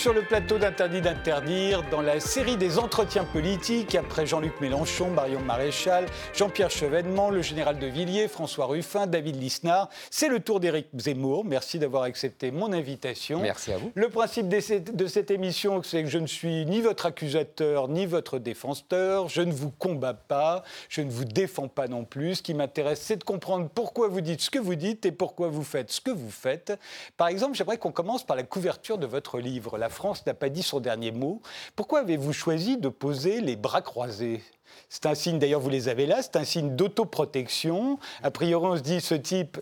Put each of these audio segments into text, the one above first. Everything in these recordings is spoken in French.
Sur le plateau d'Interdit d'interdire dans la série des entretiens politiques après Jean-Luc Mélenchon, Marion Maréchal, Jean-Pierre Chevènement, le général de Villiers, François Ruffin, David Lisnard. C'est le tour d'Éric Zemmour. Merci d'avoir accepté mon invitation. Merci à vous. Le principe de cette émission, c'est que je ne suis ni votre accusateur ni votre défenseur. Je ne vous combats pas, je ne vous défends pas non plus. Ce qui m'intéresse, c'est de comprendre pourquoi vous dites ce que vous dites et pourquoi vous faites ce que vous faites. Par exemple, j'aimerais qu'on commence par la couverture de votre livre. La France n'a pas dit son dernier mot. Pourquoi avez-vous choisi de poser les bras croisés? C'est un signe, d'ailleurs vous les avez là, c'est un signe d'autoprotection. A priori on se dit ce type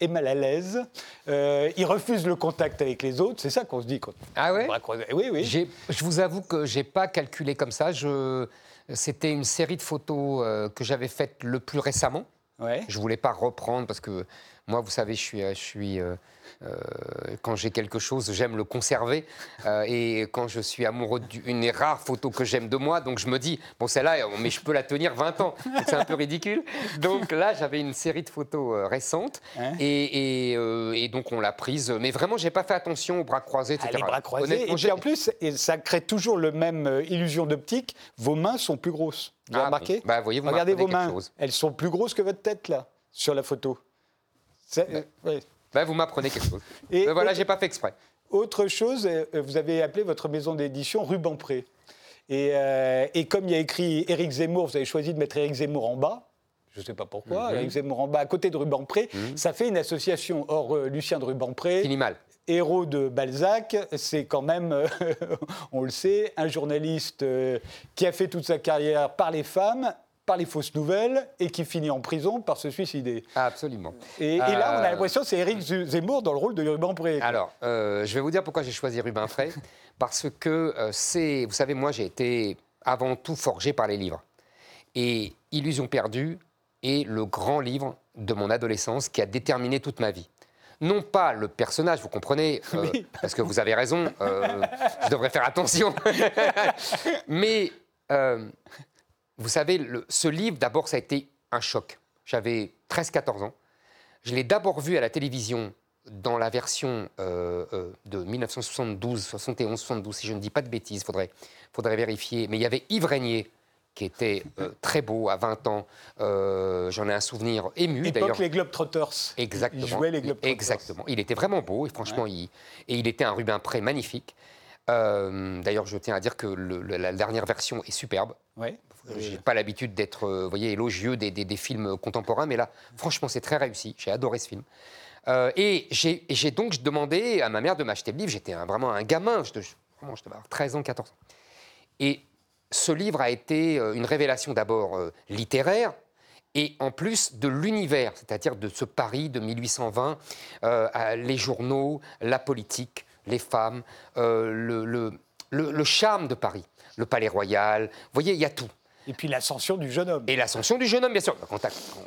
est mal à l'aise, euh, il refuse le contact avec les autres, c'est ça qu'on se dit quand Ah ouais? Oui, oui. Je vous avoue que j'ai pas calculé comme ça. Je... C'était une série de photos euh, que j'avais faites le plus récemment. Ouais. Je voulais pas reprendre parce que moi, vous savez, je suis, je suis euh, euh, quand j'ai quelque chose, j'aime le conserver. Euh, et quand je suis amoureux d'une rare photo que j'aime de moi, donc je me dis, bon, celle-là, mais je peux la tenir 20 ans. C'est un peu ridicule. Donc là, j'avais une série de photos euh, récentes. Hein et, et, donc, on l'a prise. Mais vraiment, j'ai pas fait attention aux bras croisés, etc. Ah, les bras croisés. Et puis en plus, ça crée toujours le même illusion d'optique. Vos mains sont plus grosses. Vous avez ah, remarqué bah, voyez, vous Regardez vos mains. Elles sont plus grosses que votre tête, là, sur la photo. Oui. Ben, vous m'apprenez quelque chose. Et voilà, je j'ai pas fait exprès. Autre chose, euh, vous avez appelé votre maison d'édition Ruban-Pré. Et, euh, et, comme il y a écrit Éric Zemmour, vous avez choisi de mettre Éric Zemmour en bas. Je ne sais pas pourquoi. Mhm. Éric Zemmour en bas, à côté de Ruban-Pré. Mhm. Ça fait une association. Or, euh, Lucien de mal héros de Balzac, c'est quand même, on le sait, un journaliste qui a fait toute sa carrière par les femmes par les fausses nouvelles et qui finit en prison par se suicider. Absolument. Et, là, on a euh, l'impression que c'est Éric Zemmour dans le rôle de Ruben Frey. Alors, euh, je vais vous dire pourquoi j'ai choisi Ruben Frey. parce que euh, c'est, vous savez, moi, j'ai été avant tout forgé par les livres. Et Illusion perdue est le grand livre de mon adolescence qui a déterminé toute ma vie non pas le personnage, vous comprenez, parce que vous avez raison, je devrais faire attention, mais vous savez, ce livre, d'abord, ça a été un choc. J'avais 13-14 ans. Je l'ai d'abord vu à la télévision dans la version euh, euh, de 1972, 71, 72, si je ne dis pas de bêtises, il faudrait, faudrait vérifier. Mais il y avait Yves Régnier, qui était euh, très beau à 20 ans. J'en ai un souvenir ému d'ailleurs. les Globetrotters. Exactement. Il jouait les Globetrotters. Exactement. Il était vraiment beau et franchement, il, et il était un Rubin Pré magnifique. d'ailleurs, je tiens à dire que la dernière version est superbe. Ouais. J'ai pas l'habitude d'être, euh, élogieux des, des, contemporains, mais là, franchement, c'est très réussi. J'ai adoré ce film. Euh, et j'ai donc demandé à ma mère de m'acheter le livre. J'étais vraiment un gamin, je, je devais avoir 13 ans, 14 ans. Et ce livre a été euh, une révélation d'abord littéraire, et en plus de l'univers, c'est-à-dire de ce Paris de 1820, les journaux, la politique, les femmes, le, charme de Paris, le palais royal. Vous voyez, il y a tout. Et puis l'ascension du jeune homme. Et l'ascension du jeune homme, bien sûr.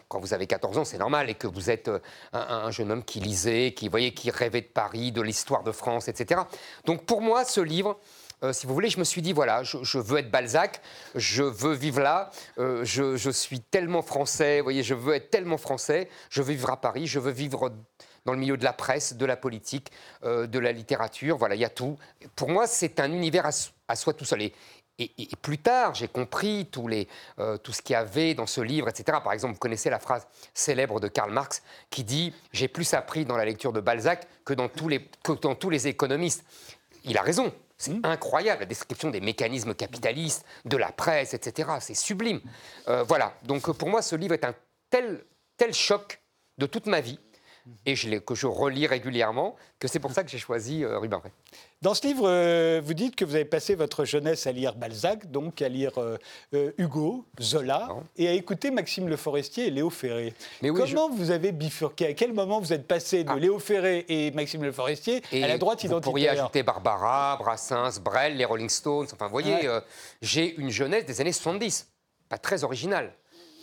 Quand, vous avez 14 ans, c'est normal, et que vous êtes euh, un, jeune homme qui lisait, qui, voyez, qui rêvait de Paris, de l'histoire de France, etc. Donc pour moi, ce livre, euh, si vous voulez, je me suis dit, voilà, je, veux être Balzac, je veux vivre là, euh, je, suis tellement français, vous voyez, je veux être tellement français, je veux vivre à Paris, je veux vivre dans le milieu de la presse, de la politique, de la littérature, voilà, il y a tout. Pour moi, c'est un univers à, soi tout seul. Plus tard, j'ai compris les, euh, tout ce qu'il y avait dans ce livre, etc. Par exemple, vous connaissez la phrase célèbre de Karl Marx qui dit J'ai plus appris dans la lecture de Balzac que dans tous les, que dans tous les économistes. Il a raison. C'est mmh. incroyable, la description des mécanismes capitalistes, de la presse, etc. C'est sublime. Euh, voilà. Donc pour moi, ce livre est un tel, tel choc de toute ma vie et je que je relis régulièrement, que c'est pour ça que j'ai choisi euh, Rubin Dans ce livre, euh, vous dites que vous avez passé votre jeunesse à lire Balzac, donc à lire euh, Hugo, Zola, et à écouter Maxime Le Forestier et Léo Ferré. Mais Comment vous avez bifurqué À quel moment vous êtes passé de ah. Léo Ferré et Maxime Le Forestier à la droite identitaire Vous pourriez ajouter Barbara, Brassens, Brel, les Rolling Stones. Enfin, vous voyez, j'ai une jeunesse des années 70, pas très originale.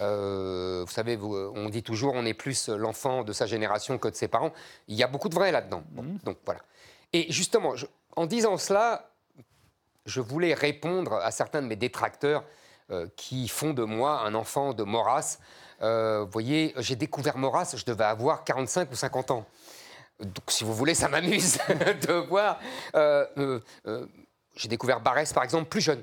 Euh, vous savez, euh, on dit toujours on est plus l'enfant de sa génération que de ses parents. Il y a beaucoup de vrai là-dedans. Mhm. donc voilà. Et justement, en disant cela, je voulais répondre à certains de mes détracteurs euh, qui font de moi un enfant de Maurras. vous voyez, j'ai découvert Maurras, je devais avoir 45 ou 50 ans. Donc, si vous voulez, ça m'amuse de voir. Euh, j'ai découvert Barès, par exemple, plus jeune.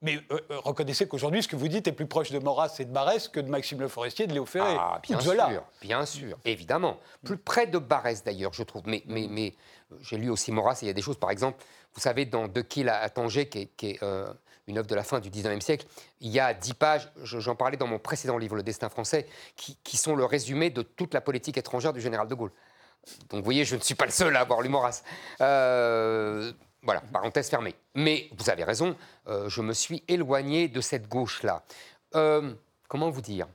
Mais reconnaissez qu'aujourd'hui, ce que vous dites est plus proche de Maurras et de Barès que de Maxime Le Forestier et de Léo Ferré. Ah, bien sûr, bien sûr, évidemment. Plus près de Barès, d'ailleurs, je trouve. Mais, mais, mais j'ai lu aussi Maurras et il y a des choses, par exemple, vous savez, dans De Kiel à Tanger, qui est, une œuvre de la fin du 19e siècle, il y a dix pages, j'en parlais dans mon précédent livre, Le Destin français, qui, sont le résumé de toute la politique étrangère du général de Gaulle. Donc vous voyez, je ne suis pas le seul à avoir lu Euh, voilà, parenthèse fermée. Mais vous avez raison, euh, je me suis éloigné de cette gauche-là. Euh, comment vous dire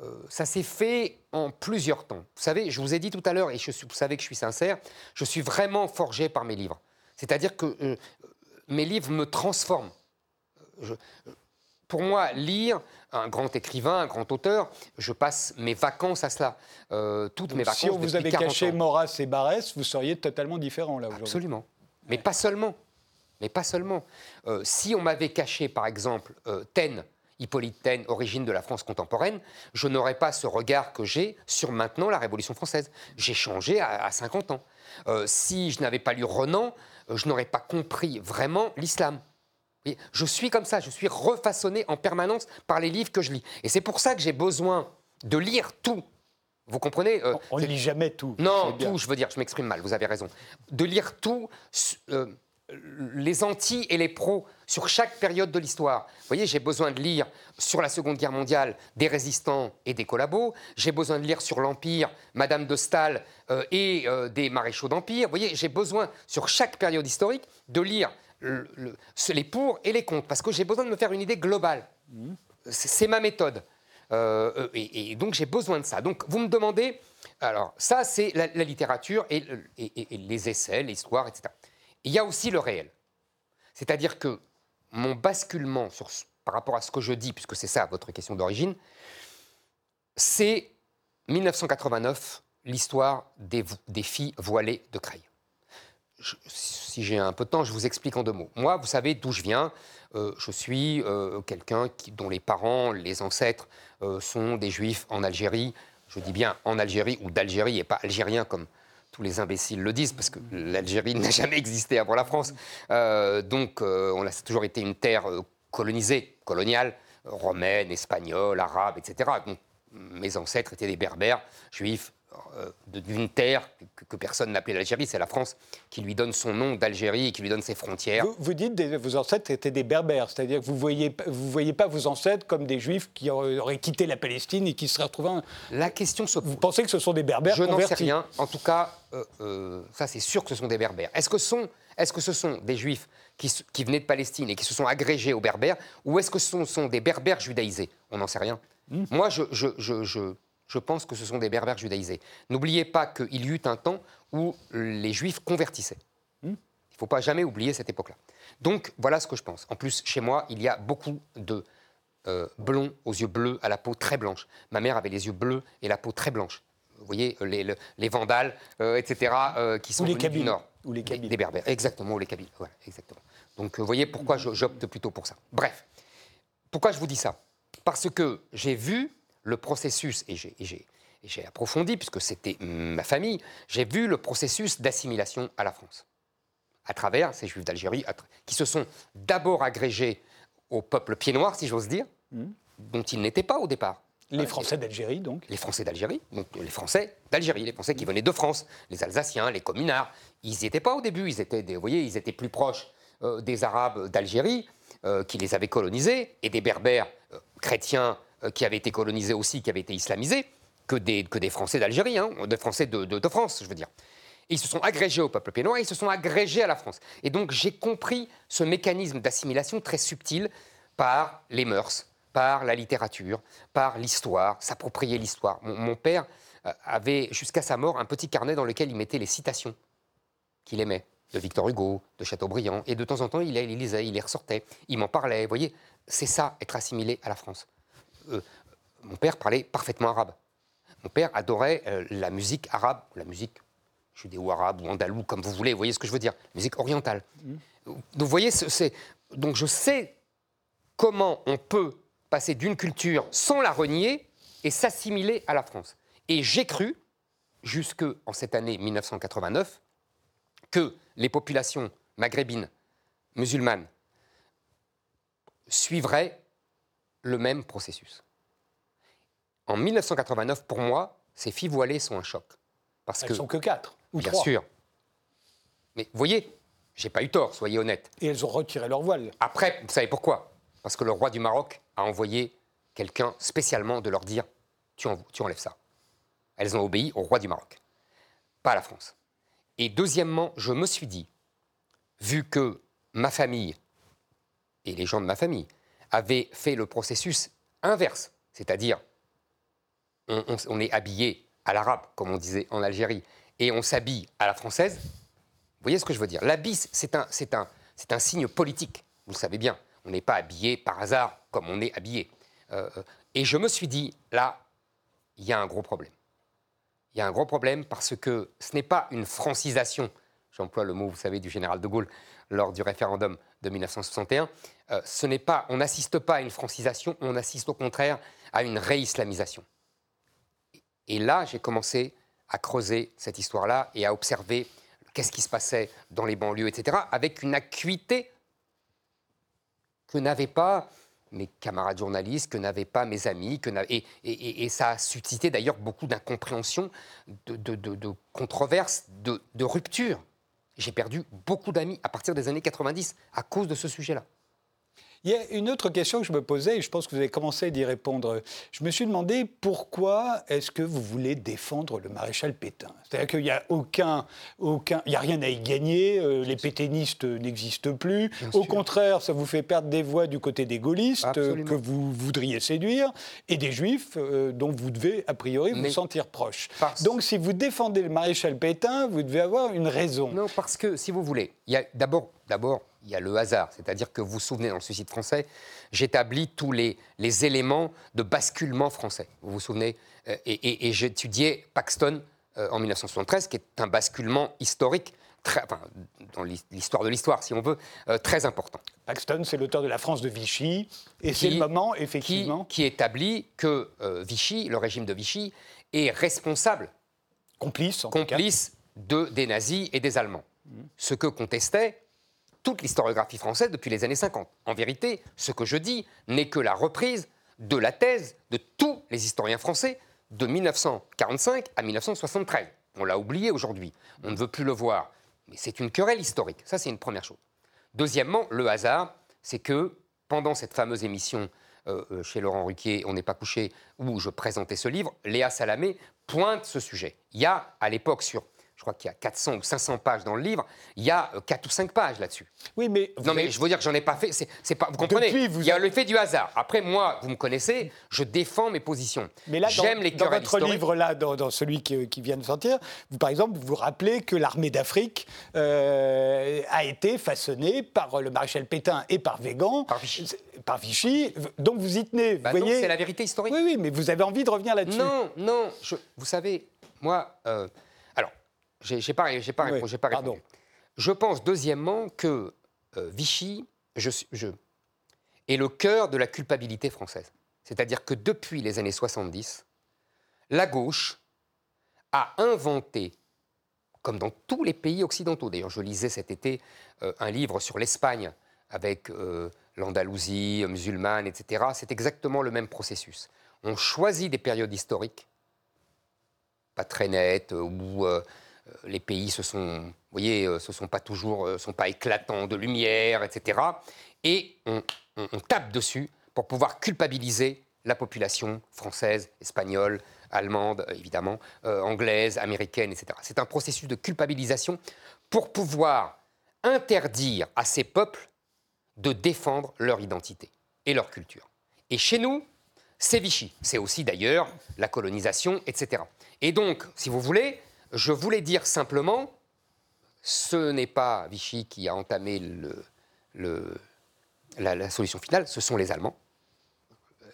euh, ça s'est fait en plusieurs temps. Vous savez, je vous ai dit tout à l'heure, et je vous savez que je suis sincère, je suis vraiment forgé par mes livres. C'est-à-dire que mes livres me transforment pour moi, lire un grand écrivain, un grand auteur, je passe mes vacances à cela. Euh, toutes mes vacances. Si on vous avait caché Maurras et Barès, vous seriez totalement différent là aujourd'hui. Absolument. Mais pas seulement. Mais pas seulement. Euh, si on m'avait caché, par exemple, euh, Taine, Hippolyte Taine, origine de la France contemporaine, je n'aurais pas ce regard que j'ai sur maintenant la Révolution française. J'ai changé à, à 50 ans. si je n'avais pas lu Renan, je n'aurais pas compris vraiment l'islam je suis comme ça, je suis refaçonné en permanence par les livres que je lis. Et c'est pour ça que j'ai besoin de lire tout. Vous comprenez euh, On ne lit jamais tout. Non, tout, je veux dire, je m'exprime mal, vous avez raison. De lire tout, euh, les anti et les pros, sur chaque période de l'histoire. Vous voyez, j'ai besoin de lire sur la Seconde Guerre mondiale des résistants et des collabos. J'ai besoin de lire sur l'Empire, Madame de Staël euh, et des maréchaux d'Empire. Vous voyez, j'ai besoin, sur chaque période historique, de lire les pour et les contre, parce que j'ai besoin de me faire une idée globale. C'est ma méthode. Euh, et, donc j'ai besoin de ça. Donc vous me demandez, alors ça c'est la, littérature et, les essais, l'histoire, etc. Il y a aussi le réel. C'est-à-dire que mon basculement par rapport à ce que je dis, puisque c'est ça votre question d'origine, c'est 1989, l'histoire des, filles voilées de Creil si j'ai un peu de temps, je vous explique en deux mots. Moi, vous savez d'où je viens. Euh, je suis euh, quelqu'un dont les parents, les ancêtres euh, sont des juifs en Algérie. Je dis bien en Algérie ou d'Algérie et pas algérien comme tous les imbéciles le disent, parce que l'Algérie n'a jamais existé avant la France. donc, on a toujours été une terre colonisée, coloniale, romaine, espagnole, arabe, etc. Donc, mes ancêtres étaient des berbères, juifs, euh, d'une terre que, personne n'appelait l'Algérie, c'est la France qui lui donne son nom d'Algérie et qui lui donne ses frontières. Vous, dites que vos ancêtres étaient des berbères, c'est-à-dire que vous ne voyez, vous voyez pas vos ancêtres comme des juifs qui auraient quitté la Palestine et qui seraient retrouvés... La question se Vous pensez que ce sont des berbères Je n'en sais rien. En tout cas, euh, euh, ça c'est sûr que ce sont des berbères. Est-ce que, sont, est -ce, que ce sont des juifs qui, qui, venaient de Palestine et qui se sont agrégés aux berbères ou est-ce que ce sont, des berbères judaïsés? On n'en sait rien. Hmm. Moi, je, je, je je pense que ce sont des berbères judaïsés. N'oubliez pas qu'il y eut un temps où les juifs convertissaient. Hmm. Il ne faut pas jamais oublier cette époque-là. Donc voilà ce que je pense. En plus, chez moi, il y a beaucoup de euh, blonds aux yeux bleus, à la peau très blanche. Ma mère avait les yeux bleus et la peau très blanche. Vous voyez, les, les, vandales, euh, etc., euh, qui sont les venus du Nord. Ou les Kabyles. Des, berbères, exactement, ou les Kabyles. Voilà, exactement. Donc vous voyez pourquoi j'opte plutôt pour ça. Bref, pourquoi je vous dis ça? Parce que j'ai vu le processus, et j'ai approfondi, puisque c'était ma famille, j'ai vu le processus d'assimilation à la France, à travers ces Juifs d'Algérie, qui se sont d'abord agrégés au peuple pied noir, si j'ose dire, hmm. dont ils n'étaient pas au départ. Les Français d'Algérie, donc Les Français d'Algérie, donc les Français d'Algérie, les Français qui venaient de France, les Alsaciens, les communards. Ils n'y étaient pas au début, ils étaient, vous voyez, ils étaient plus proches euh, des Arabes d'Algérie, euh, qui les avaient colonisés, et des Berbères euh, chrétiens euh, qui avaient été colonisés aussi, qui avaient été islamisés, que des, que des Français d'Algérie, hein, des Français de, de, France, je veux dire. Ils se sont agrégés au peuple pénois, ils se sont agrégés à la France. Et donc j'ai compris ce mécanisme d'assimilation très subtil par les mœurs, par la littérature, par l'histoire, s'approprier l'histoire. Mon, père euh, avait jusqu'à sa mort un petit carnet dans lequel il mettait les citations qu'il aimait de Victor Hugo, de Chateaubriand, et de temps en temps il les lisait, il les ressortait, il m'en parlait. Vous voyez, c'est ça, être assimilé à la France. Euh, mon père parlait parfaitement arabe. Mon père adorait euh, la musique arabe, la musique judéo-arabe ou andalou, comme vous voulez, vous voyez ce que je veux dire, musique orientale. Mm. Donc vous voyez, c'est, donc je sais comment on peut passer d'une culture sans la renier et s'assimiler à la France. Et j'ai cru, jusque en cette année 1989 que les populations maghrébines, musulmanes, suivraient le même processus. En 1989, pour moi, ces filles voilées sont un choc. Parce elles que, sont que quatre ou Bien sûr. Mais vous voyez, j'ai pas eu tort, soyez honnête. Et elles ont retiré leur voile. Après, vous savez pourquoi? Parce que le roi du Maroc a envoyé quelqu'un spécialement de leur dire tu, tu enlèves ça. Elles ont obéi au roi du Maroc, pas à la France. Et deuxièmement, je me suis dit, vu que ma famille et les gens de ma famille avaient fait le processus inverse, c'est-à-dire on, est habillé à l'arabe, comme on disait en Algérie, et on s'habille à la française, vous voyez ce que je veux dire? L'habit, c'est un, un, un signe politique, vous le savez bien. On n'est pas habillé par hasard comme on est habillé. Euh, et je me suis dit, là, il y a un gros problème. Il y a un gros problème parce que ce n'est pas une francisation, j'emploie le mot, vous savez, du général de Gaulle lors du référendum de 1961. Euh, ce n'est pas, on n'assiste pas à une francisation, on assiste au contraire à une réislamisation. Et là, j'ai commencé à creuser cette histoire-là et à observer qu'est-ce qui se passait dans les banlieues, etc., avec une acuité que n'avaient pas mes camarades journalistes, que n'avaient pas mes amis, que et, et, ça a suscité d'ailleurs beaucoup d'incompréhension, de controverses, de ruptures. J'ai perdu beaucoup d'amis à partir des années 90 à cause de ce sujet-là. Il y a une autre question que je me posais, et je pense que vous avez commencé d'y répondre. Je me suis demandé pourquoi est-ce que vous voulez défendre le maréchal Pétain? C'est-à-dire qu'il n'y a aucun, aucun, il y a rien à y gagner. Euh, les pétainistes n'existent plus. Au contraire, ça vous fait perdre des voix du côté des gaullistes que vous voudriez séduire et des juifs euh, dont vous devez a priori vous sentir proche. Donc, si vous défendez le maréchal Pétain, vous devez avoir une raison. Non, parce que si vous voulez, il y a d'abord, d'abord il y a le hasard. C'est-à-dire que vous vous souvenez, dans le suicide français, j'établis tous les, les, éléments de basculement français. Vous vous souvenez euh, Et, j'étudiais Paxton euh, en 1973, qui est un basculement historique. Très, enfin, dans l'histoire de l'histoire, si on veut, euh, très important. Paxton, c'est l'auteur de La France de Vichy, et c'est le moment, effectivement... Qui, établit que Vichy, le régime de Vichy, est responsable, complice, en complice de, des nazis et des Allemands. Mmh. Ce que contestait toute l'historiographie française depuis les années 50. En vérité, ce que je dis n'est que la reprise de la thèse de tous les historiens français de 1945 à 1973. On l'a oublié aujourd'hui, on ne veut plus le voir. Mais c'est une querelle historique, ça c'est une première chose. Deuxièmement, le hasard, c'est que pendant cette fameuse émission euh, euh, chez Laurent Ruquier, On n'est pas couché, où je présentais ce livre, Léa Salamé pointe ce sujet. Il y a à l'époque sur je crois qu'il y a 400 ou 500 pages dans le livre, il y a 4 euh, ou 5 pages là-dessus. Oui, mais... Non, mais je veux dire que j'en ai pas fait, c'est, pas, vous comprenez Il y a l'effet du hasard. Après, moi, vous me connaissez, je défends mes positions. Mais là, J'aime dans, les dans votre livre, là, dans, celui qui, vient de sortir, vous, par exemple, vous vous rappelez que l'armée d'Afrique euh, a été façonnée par le maréchal Pétain et par Végan. Par Vichy. Par Vichy. Donc vous y tenez, bah voyez c'est la vérité historique. Oui, oui, mais vous avez envie de revenir là-dessus. Non, non, vous savez, moi... Euh, j'ai pas, pas, pas répondu. Je pense, deuxièmement, que euh, Vichy je, je, est le cœur de la culpabilité française. C'est-à-dire que depuis les années 70, la gauche a inventé, comme dans tous les pays occidentaux, d'ailleurs je lisais cet été euh, un livre sur l'Espagne avec euh, l'Andalousie musulmane, etc., c'est exactement le même processus. On choisit des périodes historiques, pas très nettes, euh, les pays se sont, vous voyez, euh, se sont pas toujours, euh, sont pas éclatants de lumière, etc. Et on, tape dessus pour pouvoir culpabiliser la population française, espagnole, allemande, évidemment, anglaise, américaine, etc. C'est un processus de culpabilisation pour pouvoir interdire à ces peuples de défendre leur identité et leur culture. Et chez nous, c'est Vichy. C'est aussi d'ailleurs la colonisation, etc. Et donc, si vous voulez, je voulais dire simplement, ce n'est pas Vichy qui a entamé la, solution finale, ce sont les Allemands.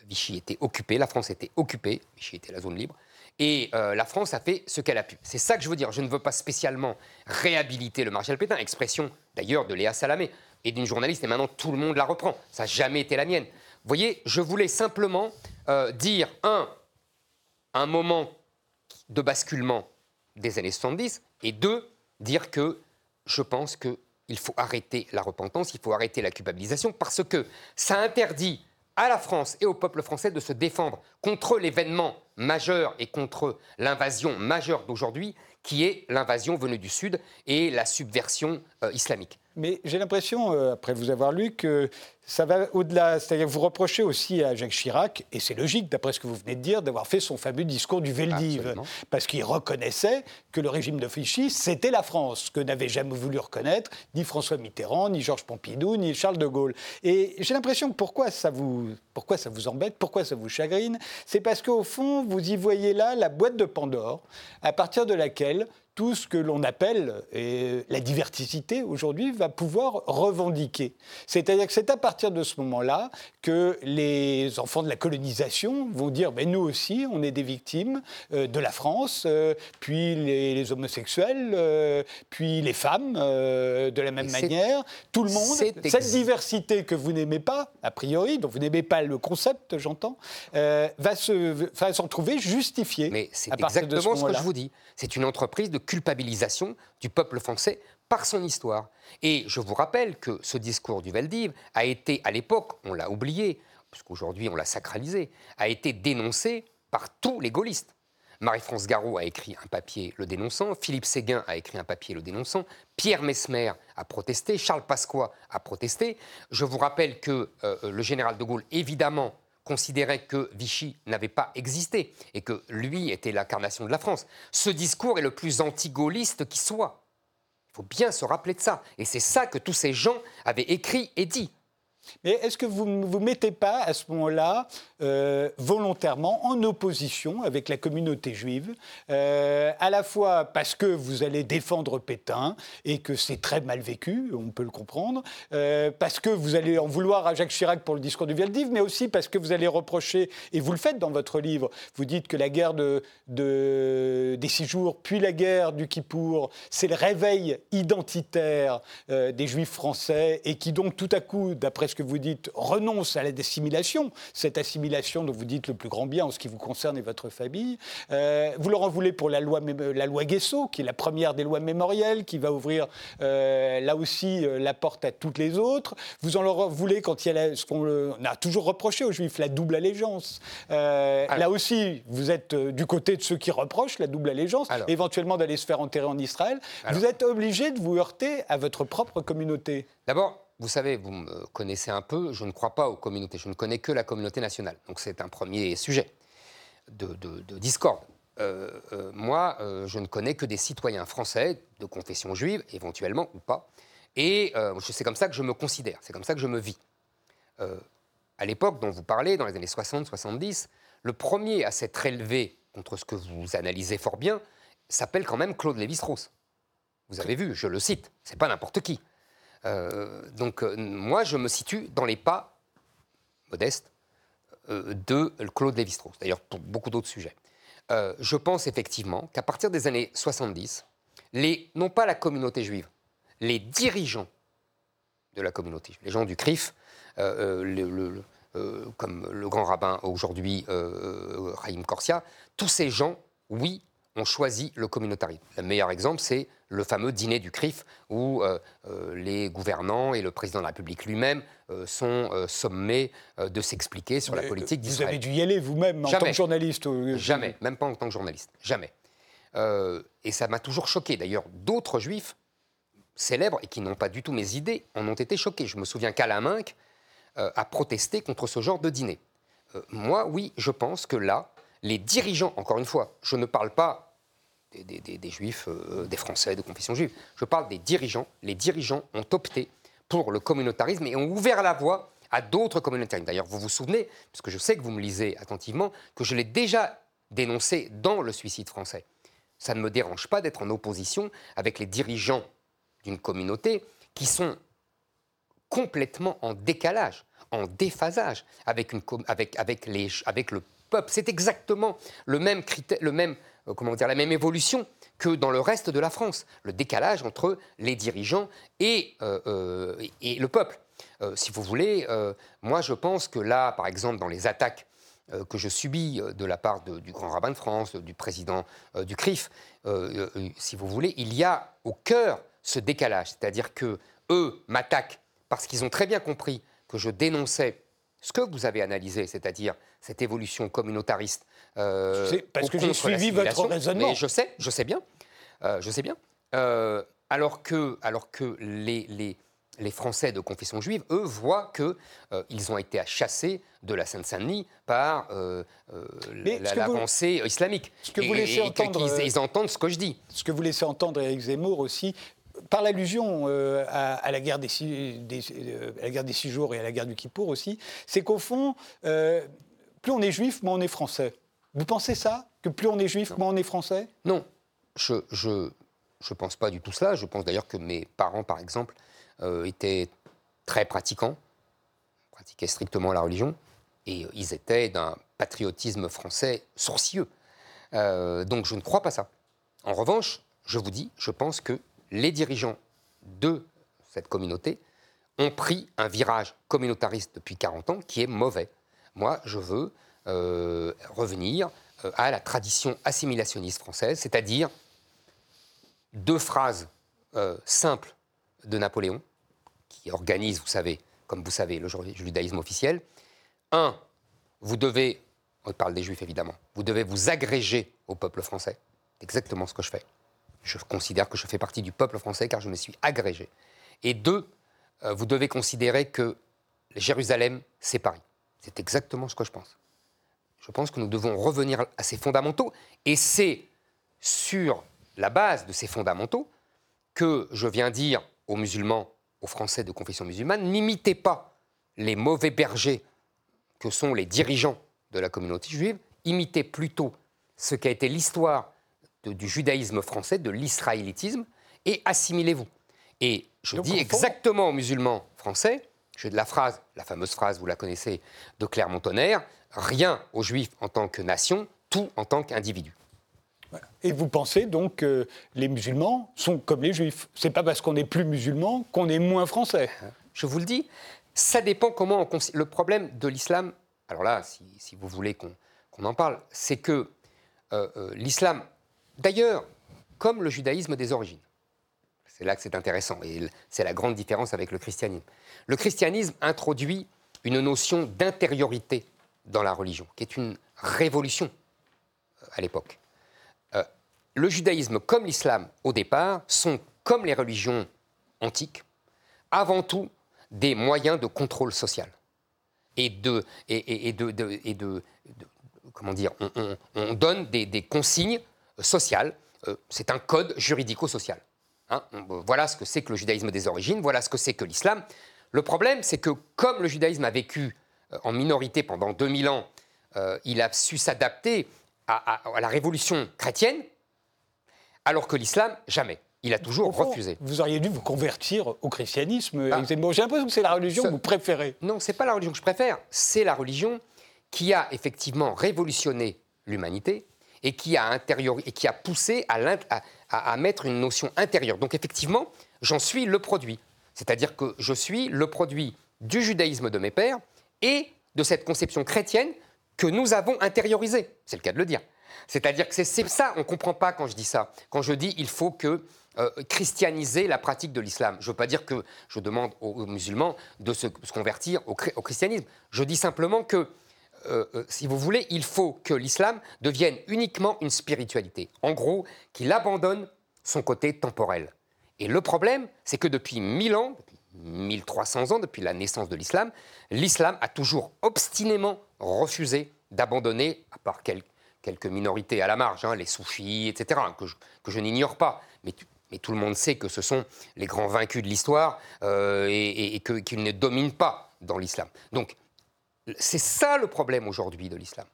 Vichy était occupé, la France était occupée, Vichy était la zone libre, et euh, la France a fait ce qu'elle a pu. C'est ça que je veux dire. Je ne veux pas spécialement réhabiliter le maréchal Pétain, expression d'ailleurs de Léa Salamé et d'une journaliste, et maintenant tout le monde la reprend. Ça n'a jamais été la mienne. Vous voyez, je voulais simplement euh, dire, un, un moment de basculement des années 70, et deux, dire que je pense qu'il faut arrêter la repentance, il faut arrêter la culpabilisation, parce que ça interdit à la France et au peuple français de se défendre contre l'événement majeur et contre l'invasion majeure d'aujourd'hui, qui est l'invasion venue du Sud et la subversion euh, islamique. Mais j'ai l'impression, euh, après vous avoir lu, que ça va au-delà. C'est-à-dire que vous reprochez aussi à Jacques Chirac, et c'est logique, d'après ce que vous venez de dire, d'avoir fait son fameux discours du Veldiv. Parce qu'il reconnaissait que le régime de Vichy, c'était la France, que n'avaient jamais voulu reconnaître ni François Mitterrand, ni Georges Pompidou, ni Charles de Gaulle. Et j'ai l'impression que pourquoi ça vous, pourquoi ça vous embête, pourquoi ça vous chagrine, c'est parce qu'au fond, vous y voyez là la boîte de Pandore, à partir de laquelle tout ce que l'on appelle et la diversité aujourd'hui va pouvoir revendiquer. C'est-à-dire que c'est à partir de ce moment-là que les enfants de la colonisation vont dire mais nous aussi, on est des victimes euh, de la France, euh, puis les, homosexuels, euh, puis les femmes de la même manière, tout le monde. Cette diversité que vous n'aimez pas, a priori, dont vous n'aimez pas le concept, j'entends, va s'en trouver justifiée. Mais c'est exactement ce, ce que je vous dis. C'est une entreprise de culpabilisation du peuple français par son histoire. Et je vous rappelle que ce discours du Veldiv a été, à l'époque, on l'a oublié, puisqu'aujourd'hui on l'a sacralisé, a été dénoncé par tous les gaullistes. Marie-France Garot a écrit un papier le dénonçant, Philippe Séguin a écrit un papier le dénonçant, Pierre Mesmer a protesté, Charles Pasqua a protesté. Je vous rappelle que euh, le général de Gaulle, évidemment, considérait que Vichy n'avait pas existé et que lui était l'incarnation de la France. Ce discours est le plus anti-gaulliste qui soit. Il faut bien se rappeler de ça. Et c'est ça que tous ces gens avaient écrit et dit. Mais est-ce que vous ne vous mettez pas à ce moment-là euh, volontairement en opposition avec la communauté juive, euh, à la fois parce que vous allez défendre Pétain et que c'est très mal vécu, on peut le comprendre, euh, parce que vous allez en vouloir à Jacques Chirac pour le discours du Veldiv, mais aussi parce que vous allez reprocher, et vous le faites dans votre livre, vous dites que la guerre de, des six jours, puis la guerre du Kippour, c'est le réveil identitaire des juifs français et qui donc tout à coup, d'après ce que vous dites, renonce à la dissimulation, cette assimilation dont vous dites le plus grand bien en ce qui vous concerne et votre famille. Euh, vous leur en voulez pour la loi, la loi Guesso, qui est la première des lois mémorielles, qui va ouvrir euh, là aussi euh, la porte à toutes les autres. Vous en leur voulez quand il y a ce qu'on a toujours reproché aux Juifs, la double allégeance. là aussi, vous êtes du côté de ceux qui reprochent la double allégeance, éventuellement d'aller se faire enterrer en Israël. vous êtes obligé de vous heurter à votre propre communauté. D'abord, vous savez, vous me connaissez un peu, je ne crois pas aux communautés, je ne connais que la communauté nationale. Donc c'est un premier sujet de, discorde. Euh, euh, moi, euh, je ne connais que des citoyens français de confession juive, éventuellement ou pas. Et c'est comme ça que je me considère, c'est comme ça que je me vis. à l'époque dont vous parlez, dans les années 60-70, le premier à s'être élevé contre ce que vous analysez fort bien s'appelle quand même Claude Lévi-Strauss. Vous avez vu, je le cite, c'est pas n'importe qui. Euh, donc euh, moi, je me situe dans les pas modestes euh, de Claude Lévi-Strauss, d'ailleurs pour beaucoup d'autres sujets. je pense effectivement qu'à partir des années 70, les, non pas la communauté juive, les dirigeants de la communauté, les gens du CRIF, comme le grand rabbin aujourd'hui, Raïm Korsia, tous ces gens, oui, ont choisi le communautarisme. Le meilleur exemple, c'est le fameux dîner du CRIF, où euh, euh, les gouvernants et le président de la République lui-même euh, sont sommés de s'expliquer sur la politique d'Israël. Vous avez dû y aller vous-même en tant que journaliste Jamais, même pas en tant que journaliste, jamais. et ça m'a toujours choqué. D'ailleurs, d'autres juifs célèbres et qui n'ont pas du tout mes idées en ont été choqués. Je me souviens qu'Alain Minck a protesté contre ce genre de dîner. moi, oui, je pense que là, les dirigeants, encore une fois, je ne parle pas des, juifs, euh, des Français de confession juive, je parle des dirigeants. Les dirigeants ont opté pour le communautarisme et ont ouvert la voie à d'autres communautarismes. D'ailleurs, vous vous souvenez, puisque je sais que vous me lisez attentivement, que je l'ai déjà dénoncé dans le suicide français. Ça ne me dérange pas d'être en opposition avec les dirigeants d'une communauté qui sont complètement en décalage, en déphasage avec, une, avec, avec, les, avec le c'est exactement le même critère, le même, euh, comment dire, la même évolution que dans le reste de la France. Le décalage entre les dirigeants et, euh, euh, et le peuple. si vous voulez, moi je pense que là, par exemple, dans les attaques que je subis de la part du grand rabbin de France, du président du CRIF, si vous voulez, il y a au cœur ce décalage, c'est-à-dire que eux m'attaquent parce qu'ils ont très bien compris que je dénonçais ce que vous avez analysé, c'est-à-dire cette évolution communautariste. parce que j'ai suivi votre raisonnement. je sais, je sais bien, je sais bien. alors que, alors que les, les les Français de confession juive, eux, voient qu'ils euh, ont été chassés de la Seine-Saint-Denis par euh, euh, l'avancée islamique. Ce que vous laissez entendre, ils, entendent ce que je dis. Ce que vous laissez entendre, Eric Zemmour aussi, par l'allusion à, la guerre des six, la guerre des six jours et à la guerre du Kippour aussi, c'est qu'au fond, plus on est juif, moins on est français. Vous pensez ça Que plus on est juif, moins on est français? Non, je ne je, je pense pas du tout cela. Je pense d'ailleurs que mes parents, par exemple, euh, étaient très pratiquants, pratiquaient strictement la religion, et ils étaient d'un patriotisme français sourcieux. Euh, donc je ne crois pas ça. En revanche, je vous dis, je pense que les dirigeants de cette communauté ont pris un virage communautariste depuis 40 ans qui est mauvais. Moi, je veux euh, revenir à la tradition assimilationniste française, c'est-à-dire deux phrases simples de Napoléon qui organise, vous savez, comme vous savez, le judaïsme officiel. Un, vous devez, on parle des juifs évidemment, vous devez vous agréger au peuple français. C'est exactement ce que je fais. Je considère que je fais partie du peuple français car je me suis agrégé. Et deux, euh, vous devez considérer que Jérusalem, c'est Paris. C'est exactement ce que je pense. Je pense que nous devons revenir à ces fondamentaux et c'est sur la base de ces fondamentaux que je viens dire aux musulmans aux Français de confession musulmane, n'imitez pas les mauvais bergers que sont les dirigeants de la communauté juive, imitez plutôt ce qu'a été l'histoire du judaïsme français, de l'israélitisme, et assimilez-vous. Et je dis exactement aux musulmans français, j'ai de la phrase, la fameuse phrase, vous la connaissez, de Clermont-Tonnerre, rien aux juifs en tant que nation, tout en tant qu'individu. Et vous pensez donc que les musulmans sont comme les juifs C'est pas parce qu'on est plus musulman qu'on est moins français. Je vous le dis, ça dépend comment on Le problème de l'islam, alors là, si, vous voulez qu'on en parle, c'est que euh, euh, l'islam, d'ailleurs, comme le judaïsme des origines, c'est là que c'est intéressant, et c'est la grande différence avec le christianisme. Le christianisme introduit une notion d'intériorité dans la religion, qui est une révolution euh, à l'époque le judaïsme comme l'islam, au départ, sont, comme les religions antiques, avant tout des moyens de contrôle social. Et, de, comment dire, on, donne des, consignes sociales. Euh, c'est un code juridico-social. Hein. voilà ce que c'est que le judaïsme des origines, voilà ce que c'est que l'islam. Le problème, c'est que comme le judaïsme a vécu euh, en minorité pendant 2000 ans, euh, il a su s'adapter à, la révolution chrétienne, alors que l'islam, jamais. Il a toujours refusé. Vous auriez dû vous convertir au christianisme. Ah. J'ai l'impression que c'est la religion que vous préférez. Non, c'est pas la religion que je préfère. C'est la religion qui a effectivement révolutionné l'humanité et qui a, et qui a poussé à, mettre une notion intérieure. Donc effectivement, j'en suis le produit. C'est-à-dire que je suis le produit du judaïsme de mes pères et de cette conception chrétienne que nous avons intériorisée. C'est le cas de le dire. C'est-à-dire que c'est ça, on ne comprend pas quand je dis ça. Quand je dis il faut que euh, christianiser la pratique de l'islam. Je ne veux pas dire que je demande aux, musulmans de se, convertir au, christianisme. Je dis simplement que, euh, euh, si vous voulez, il faut que l'islam devienne uniquement une spiritualité. En gros, qu'il abandonne son côté temporel. Et le problème, c'est que depuis 1000 ans, 1300 ans, depuis la naissance de l'islam, l'islam a toujours obstinément refusé d'abandonner, à part quelques minorités à la marge, hein, les soufis, etc., que je, n'ignore pas. Mais, tout le monde sait que ce sont les grands vaincus de l'histoire euh, et, qu'ils ne dominent pas dans l'islam. Donc, c'est ça le problème aujourd'hui de l'islam.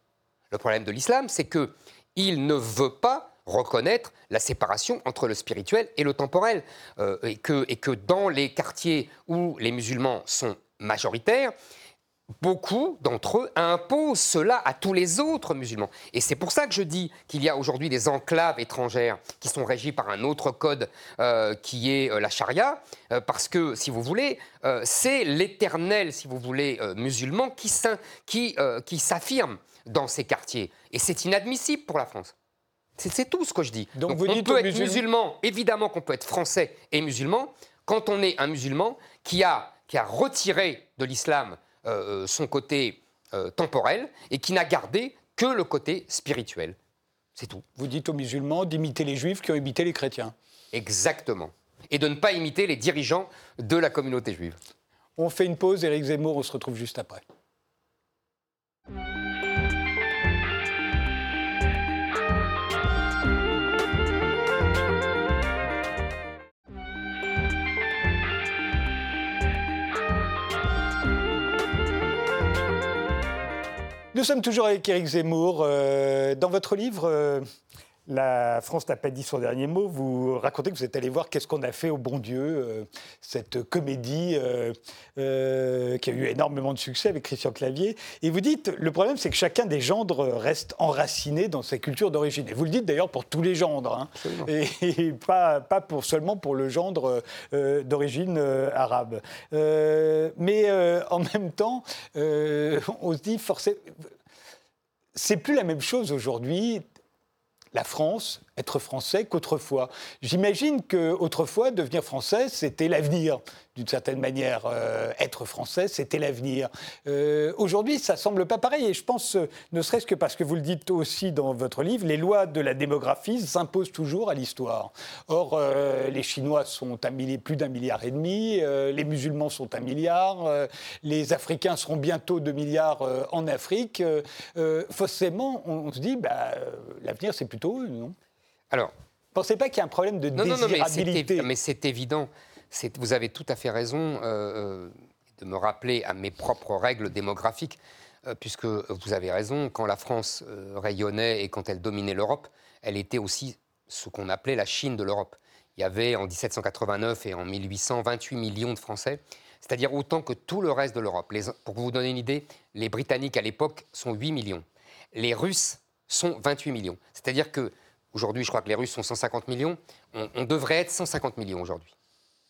Le problème de l'islam, c'est qu'il ne veut pas reconnaître la séparation entre le spirituel et le temporel. Euh, que, et que dans les quartiers où les musulmans sont majoritaires, beaucoup d'entre eux imposent cela à tous les autres musulmans. Et c'est pour ça que je dis qu'il y a aujourd'hui des enclaves étrangères qui sont régies par un autre code euh, qui est euh, la charia, euh, parce que, si vous voulez, c'est l'éternel, si vous voulez, musulman qui, qui, qui s'affirme dans ces quartiers. Et c'est inadmissible pour la France. C'est tout ce que je dis. Donc, vous on dites peut être musulmans- musulman, évidemment qu'on peut être français et musulman, quand on est un musulman qui a, qui a retiré de l'islam euh, son côté euh, temporel et qui n'a gardé que le côté spirituel. C'est tout. Vous dites aux musulmans d'imiter les juifs qui ont imité les chrétiens. Exactement. Et de ne pas imiter les dirigeants de la communauté juive. On fait une pause, Éric Zemmour, on se retrouve juste après. Nous sommes toujours avec Éric Zemmour. Euh, dans votre livre, euh, La France n'a pas dit son dernier mot, vous racontez que vous êtes allé voir Qu'est-ce qu'on a fait au bon Dieu, euh, cette comédie euh, euh, qui a eu énormément de succès avec Christian Clavier. Et vous dites, le problème, c'est que chacun des gendres reste enraciné dans sa culture d'origine. Et vous le dites d'ailleurs pour tous les gendres, hein. et, et pas, pas pour, seulement pour le gendre d'origine arabe. Mais en même temps, on se dit forcément c'est plus la même chose aujourd'hui. La France, être français qu'autrefois. J'imagine qu'autrefois, devenir français, c'était l'avenir, d'une certaine manière. Euh, être français, c'était l'avenir. Euh, Aujourd'hui, ça semble pas pareil. Et je pense, euh, ne serait-ce que parce que vous le dites aussi dans votre livre, les lois de la démographie s'imposent toujours à l'histoire. Or, les Chinois sont un millier, plus d'un milliard et demi, les musulmans sont un milliard, les Africains seront bientôt 2 milliards en Afrique. Forcément, on, se dit, bah, l'avenir, c'est plutôt eux, non? Alors, Pensez pas qu'il y a un problème de non, non, non, mais c'est désirabilité évident. Vous avez tout à fait raison euh, euh, de me rappeler à mes propres règles démographiques, euh, puisque vous avez raison, quand la France euh, rayonnait et quand elle dominait l'Europe, elle était aussi ce qu'on appelait la Chine de l'Europe. Il y avait en 1789 et en 1800 28 millions de Français, c'est-à-dire autant que tout le reste de l'Europe. Pour vous donner une idée, les Britanniques à l'époque sont 8 millions. Les Russes sont 28 millions. C'est-à-dire que aujourd'hui, je crois que les Russes sont 150 millions. On, on devrait être 150 millions aujourd'hui.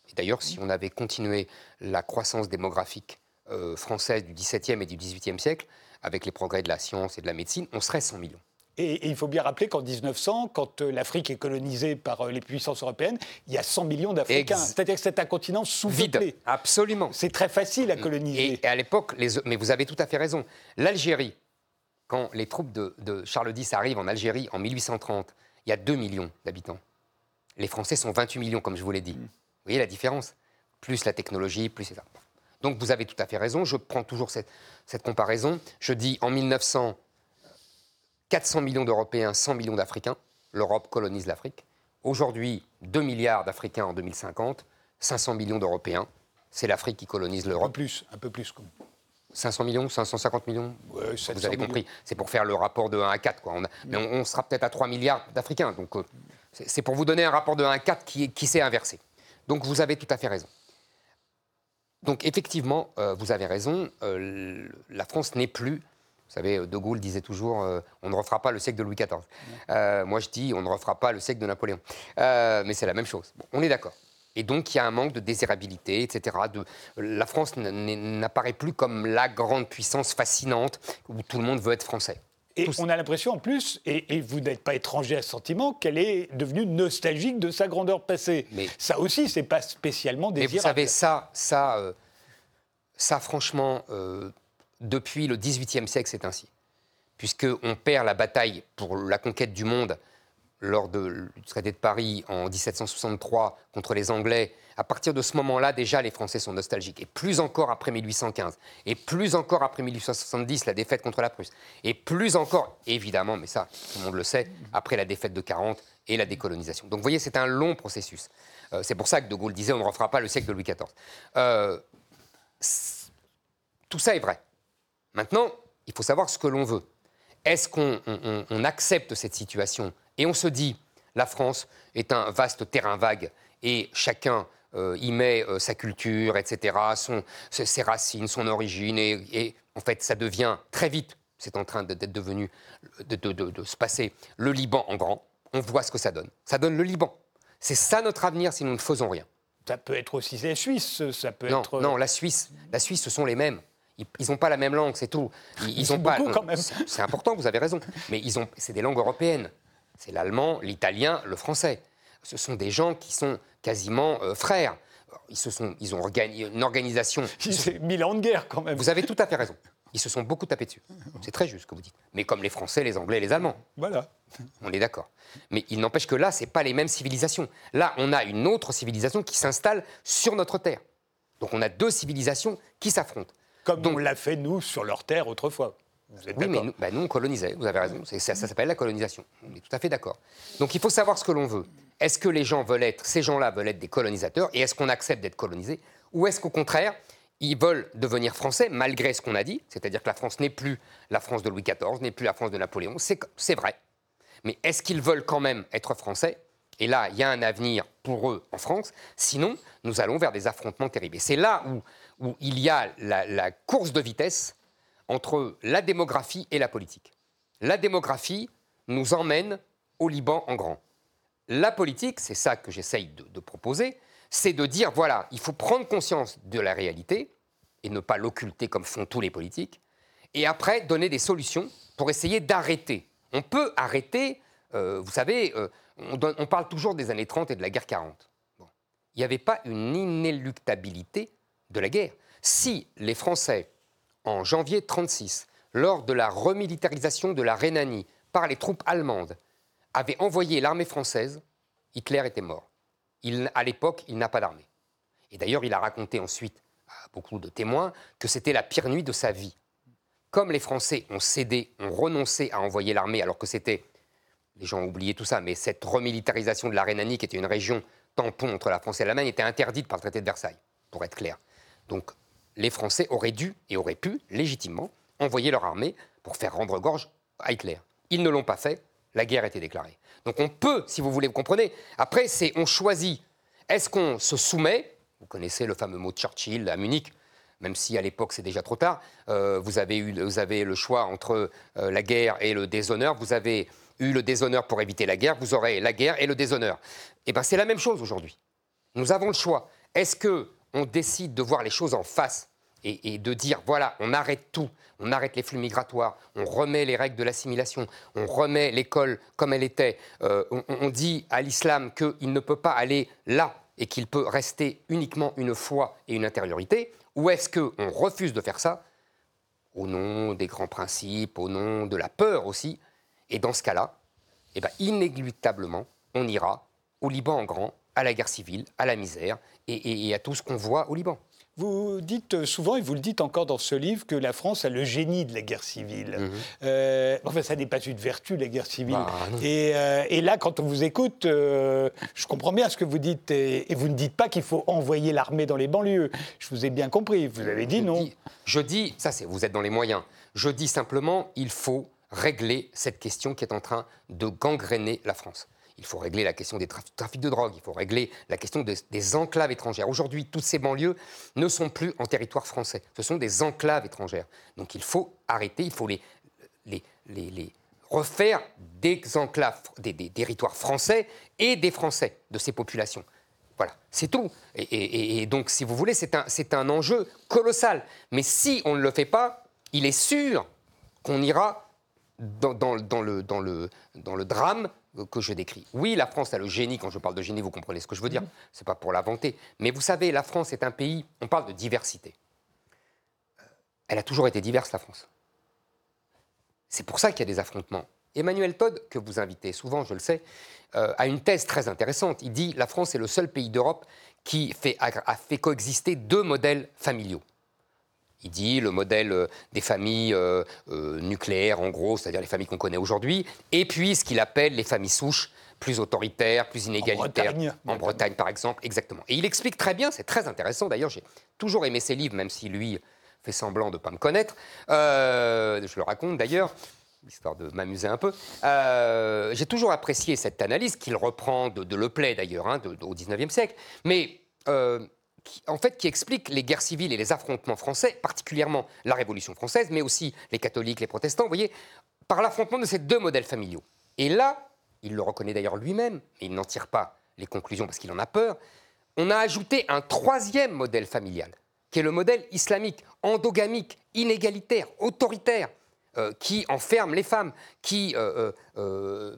Et d'ailleurs, si on avait continué la croissance démographique euh, française du XVIIe et du XVIIIe siècle, avec les progrès de la science et de la médecine, on serait 100 millions. Et, et il faut bien rappeler qu'en 1900, quand euh, l'Afrique est colonisée par euh, les puissances européennes, il y a 100 millions d'Africains. Ex- C'est-à-dire que c'est un continent sous-peuplé. Absolument. C'est très facile à coloniser. Et, et à l'époque, les- mais vous avez tout à fait raison. L'Algérie, quand les troupes de, de Charles X arrivent en Algérie en 1830, il y a 2 millions d'habitants. Les Français sont 28 millions, comme je vous l'ai dit. Vous voyez la différence? Plus la technologie, plus c'est ça. Donc vous avez tout à fait raison. Je prends toujours cette, cette comparaison. Je dis en 1900, 400 millions d'Européens, 100 millions d'Africains. L'Europe colonise l'Afrique. Aujourd'hui, 2 milliards d'Africains en 2050, 500 millions d'Européens. C'est l'Afrique qui colonise Un peu l'Europe. plus, un peu plus. Comme- 500 millions, 550 millions Ouais, 700 Vous avez compris. C'est pour faire le rapport de 1 à 4. Quoi. On a- mais on, on sera peut-être à 3 milliards d'Africains. Donc, euh, c'est pour vous donner un rapport de 1 à 4 qui, qui s'est inversé. Donc, vous avez tout à fait raison. Donc, effectivement, euh, vous avez raison. euh, la France n'est plus. Vous savez, De Gaulle disait toujours euh, on ne refera pas le siècle de Louis XIV. Euh, moi, je dis on ne refera pas le siècle de Napoléon. Euh, mais c'est la même chose. Bon, on est d'accord. Et donc, il y a un manque de désirabilité, etc. De, la France n'apparaît plus comme la grande puissance fascinante où tout le monde veut être français. Et Tout on a l'impression en plus, et, et vous n'êtes pas étranger à ce sentiment, qu'elle est devenue nostalgique de sa grandeur passée. Mais- Ça aussi, c'est pas spécialement Mais vous désirable. savez, ça, ça, euh, ça franchement, euh, depuis le XVIIIe siècle, c'est ainsi. Puisqu'on perd la bataille pour la conquête du monde lors de- du traité de Paris en 1763 contre les Anglais. À partir de ce moment-là, déjà, les Français sont nostalgiques. Et plus encore après 1815. Et plus encore après 1870, la défaite contre la Prusse. Et plus encore, évidemment, mais ça, tout le monde le sait, après la défaite de 40 et la décolonisation. Donc, vous voyez, c'est un long processus. Euh, c'est pour ça que De Gaulle disait on ne refera pas le siècle de Louis XIV. Euh, tout ça est vrai. Maintenant, il faut savoir ce que l'on veut. Est-ce qu'on on- on- on accepte cette situation et on se dit la France est un vaste terrain vague et chacun euh, y met euh, sa culture, etc., son- ses racines, son origine, et, et en fait, ça devient très vite, c'est en train d'être devenu, de, de- de- de se passer le Liban en grand. On voit ce que ça donne. Ça donne le Liban. C'est ça notre avenir si nous ne faisons rien. Ça peut être aussi la Suisse, ça peut Non, être. non, la Suisse, la Suisse, ce sont les mêmes. Ils n'ont pas la même langue, c'est tout. Ils, ont pas. quand même. C'est important, vous avez raison. Mais ils ont, c'est des langues européennes. C'est l'allemand, l'italien, le français. Ce sont des gens qui sont quasiment euh, frères. Ils, se sont, ils ont une organisation. C'est mille ans de guerre quand même. Vous avez tout à fait raison. Ils se sont beaucoup tapés dessus. C'est très juste ce que vous dites. Mais comme les Français, les Anglais, les Allemands. Voilà. On est d'accord. Mais il n'empêche que là, ce n'est pas les mêmes civilisations. Là, on a une autre civilisation qui s'installe sur notre terre. Donc on a deux civilisations qui s'affrontent. Comme on l'a fait, nous, sur leur terre autrefois. Vous êtes oui, mais nous, bah, nous, on colonisait, vous avez raison. Ça, ça s'appelle la colonisation. On est tout à fait d'accord. Donc il faut savoir ce que l'on veut. Est-ce que les gens veulent être, ces gens-là veulent être des colonisateurs et est-ce qu'on accepte d'être colonisés Ou est-ce qu'au contraire, ils veulent devenir français malgré ce qu'on a dit, c'est-à-dire que la France n'est plus la France de Louis XIV, n'est plus la France de Napoléon, c'est vrai. Mais est-ce qu'ils veulent quand même être français? Et là, il y a un avenir pour eux en France, sinon nous allons vers des affrontements terribles. Et c'est là où, il y a la course de vitesse entre la démographie et la politique. La démographie nous emmène au Liban en grand. La politique, c'est ça que j'essaye de, proposer, c'est de dire, voilà, il faut prendre conscience de la réalité et ne pas l'occulter comme font tous les politiques, et après donner des solutions pour essayer d'arrêter. On peut arrêter, euh, vous savez, euh, on, parle toujours des années 30 et de la guerre 40. Il n'y avait pas une inéluctabilité de la guerre. Si les Français, en janvier 36, lors de la remilitarisation de la Rhénanie par les troupes allemandes, avait envoyé l'armée française, Hitler était mort. À l'époque, il n'a pas d'armée. Et d'ailleurs, il a raconté ensuite à beaucoup de témoins que c'était la pire nuit de sa vie. Comme les Français ont cédé, ont renoncé à envoyer l'armée, alors que c'était, les gens ont oublié tout ça, mais cette remilitarisation de la Rhénanie, qui était une région tampon entre la France et l'Allemagne, était interdite par le traité de Versailles, pour être clair. Donc, les Français auraient dû et auraient pu, légitimement, envoyer leur armée pour faire rendre gorge à Hitler. Ils ne l'ont pas fait, la guerre était déclarée. Donc on peut, si vous voulez, vous comprenez. Après, c'est on choisit. Est-ce qu'on se soumet Vous connaissez le fameux mot de Churchill à Munich, même si à l'époque c'est déjà trop tard. Euh, vous, avez eu, vous avez le choix entre euh, la guerre et le déshonneur. Vous avez eu le déshonneur pour éviter la guerre. Vous aurez la guerre et le déshonneur. Eh bien, c'est la même chose aujourd'hui. Nous avons le choix. Est-ce que on décide de voir les choses en face et, de dire voilà, on arrête tout, on arrête les flux migratoires, on remet les règles de l'assimilation, on remet l'école comme elle était, euh, on, dit à l'islam qu'il ne peut pas aller là et qu'il peut rester uniquement une foi et une intériorité, ou est-ce qu'on refuse de faire ça au nom des grands principes, au nom de la peur aussi? Et dans ce cas-là, eh ben, inéluctablement, on ira au Liban en grand, à la guerre civile, à la misère et à tout ce qu'on voit au Liban. Vous dites souvent, et vous le dites encore dans ce livre, que la France a le génie de la guerre civile. Mhm. Euh, enfin, ça n'est pas une vertu, la guerre civile. Bah, euh, et, là, quand on vous écoute, euh, je comprends bien ce que vous dites. Et, vous ne dites pas qu'il faut envoyer l'armée dans les banlieues. Je vous ai bien compris. Vous avez dit non. je dis, ça c'est, vous êtes dans les moyens. Je dis simplement, il faut régler cette question qui est en train de gangréner la France il faut régler la question des trafics de drogue, il faut régler la question des, enclaves étrangères. Aujourd'hui, toutes ces banlieues ne sont plus en territoire français, ce sont des enclaves étrangères. Donc il faut arrêter, il faut les, refaire des enclaves, des, territoires français et des Français de ces populations. Voilà, c'est tout. Et, donc, si vous voulez, c'est un, enjeu colossal. Mais si on ne le fait pas, il est sûr qu'on ira dans le drame que je décris. Oui, la France a le génie. Quand je parle de génie, vous comprenez ce que je veux dire. Ce n'est pas pour l'inventer. Mais vous savez, la France est un pays. On parle de diversité. Elle a toujours été diverse, la France. C'est pour ça qu'il y a des affrontements. Emmanuel Todd, que vous invitez souvent, je le sais, euh, a une thèse très intéressante. Il dit la France est le seul pays d'Europe qui a fait coexister deux modèles familiaux. Il dit le modèle euh, des familles euh, euh, nucléaires, en gros, c'est-à-dire les familles qu'on connaît aujourd'hui, et puis ce qu'il appelle les familles souches, plus autoritaires, plus inégalitaires. En Bretagne, par exemple, exactement. Et il explique très bien, c'est très intéressant, d'ailleurs, j'ai toujours aimé ses livres, même si lui fait semblant de ne pas me connaître. je le raconte d'ailleurs histoire de m'amuser un peu. j'ai toujours apprécié cette analyse qu'il reprend de, de Le Play d'ailleurs, hein, au XIXe siècle. Mais en fait, qui explique les guerres civiles et les affrontements français, particulièrement la Révolution française, mais aussi les catholiques, les protestants, vous voyez, par l'affrontement de ces deux modèles familiaux. Et là, il le reconnaît d'ailleurs lui-même, mais il n'en tire pas les conclusions parce qu'il en a peur, on a ajouté un troisième modèle familial, qui est le modèle islamique, endogamique, inégalitaire, autoritaire, euh, qui enferme les femmes, qui euh, euh,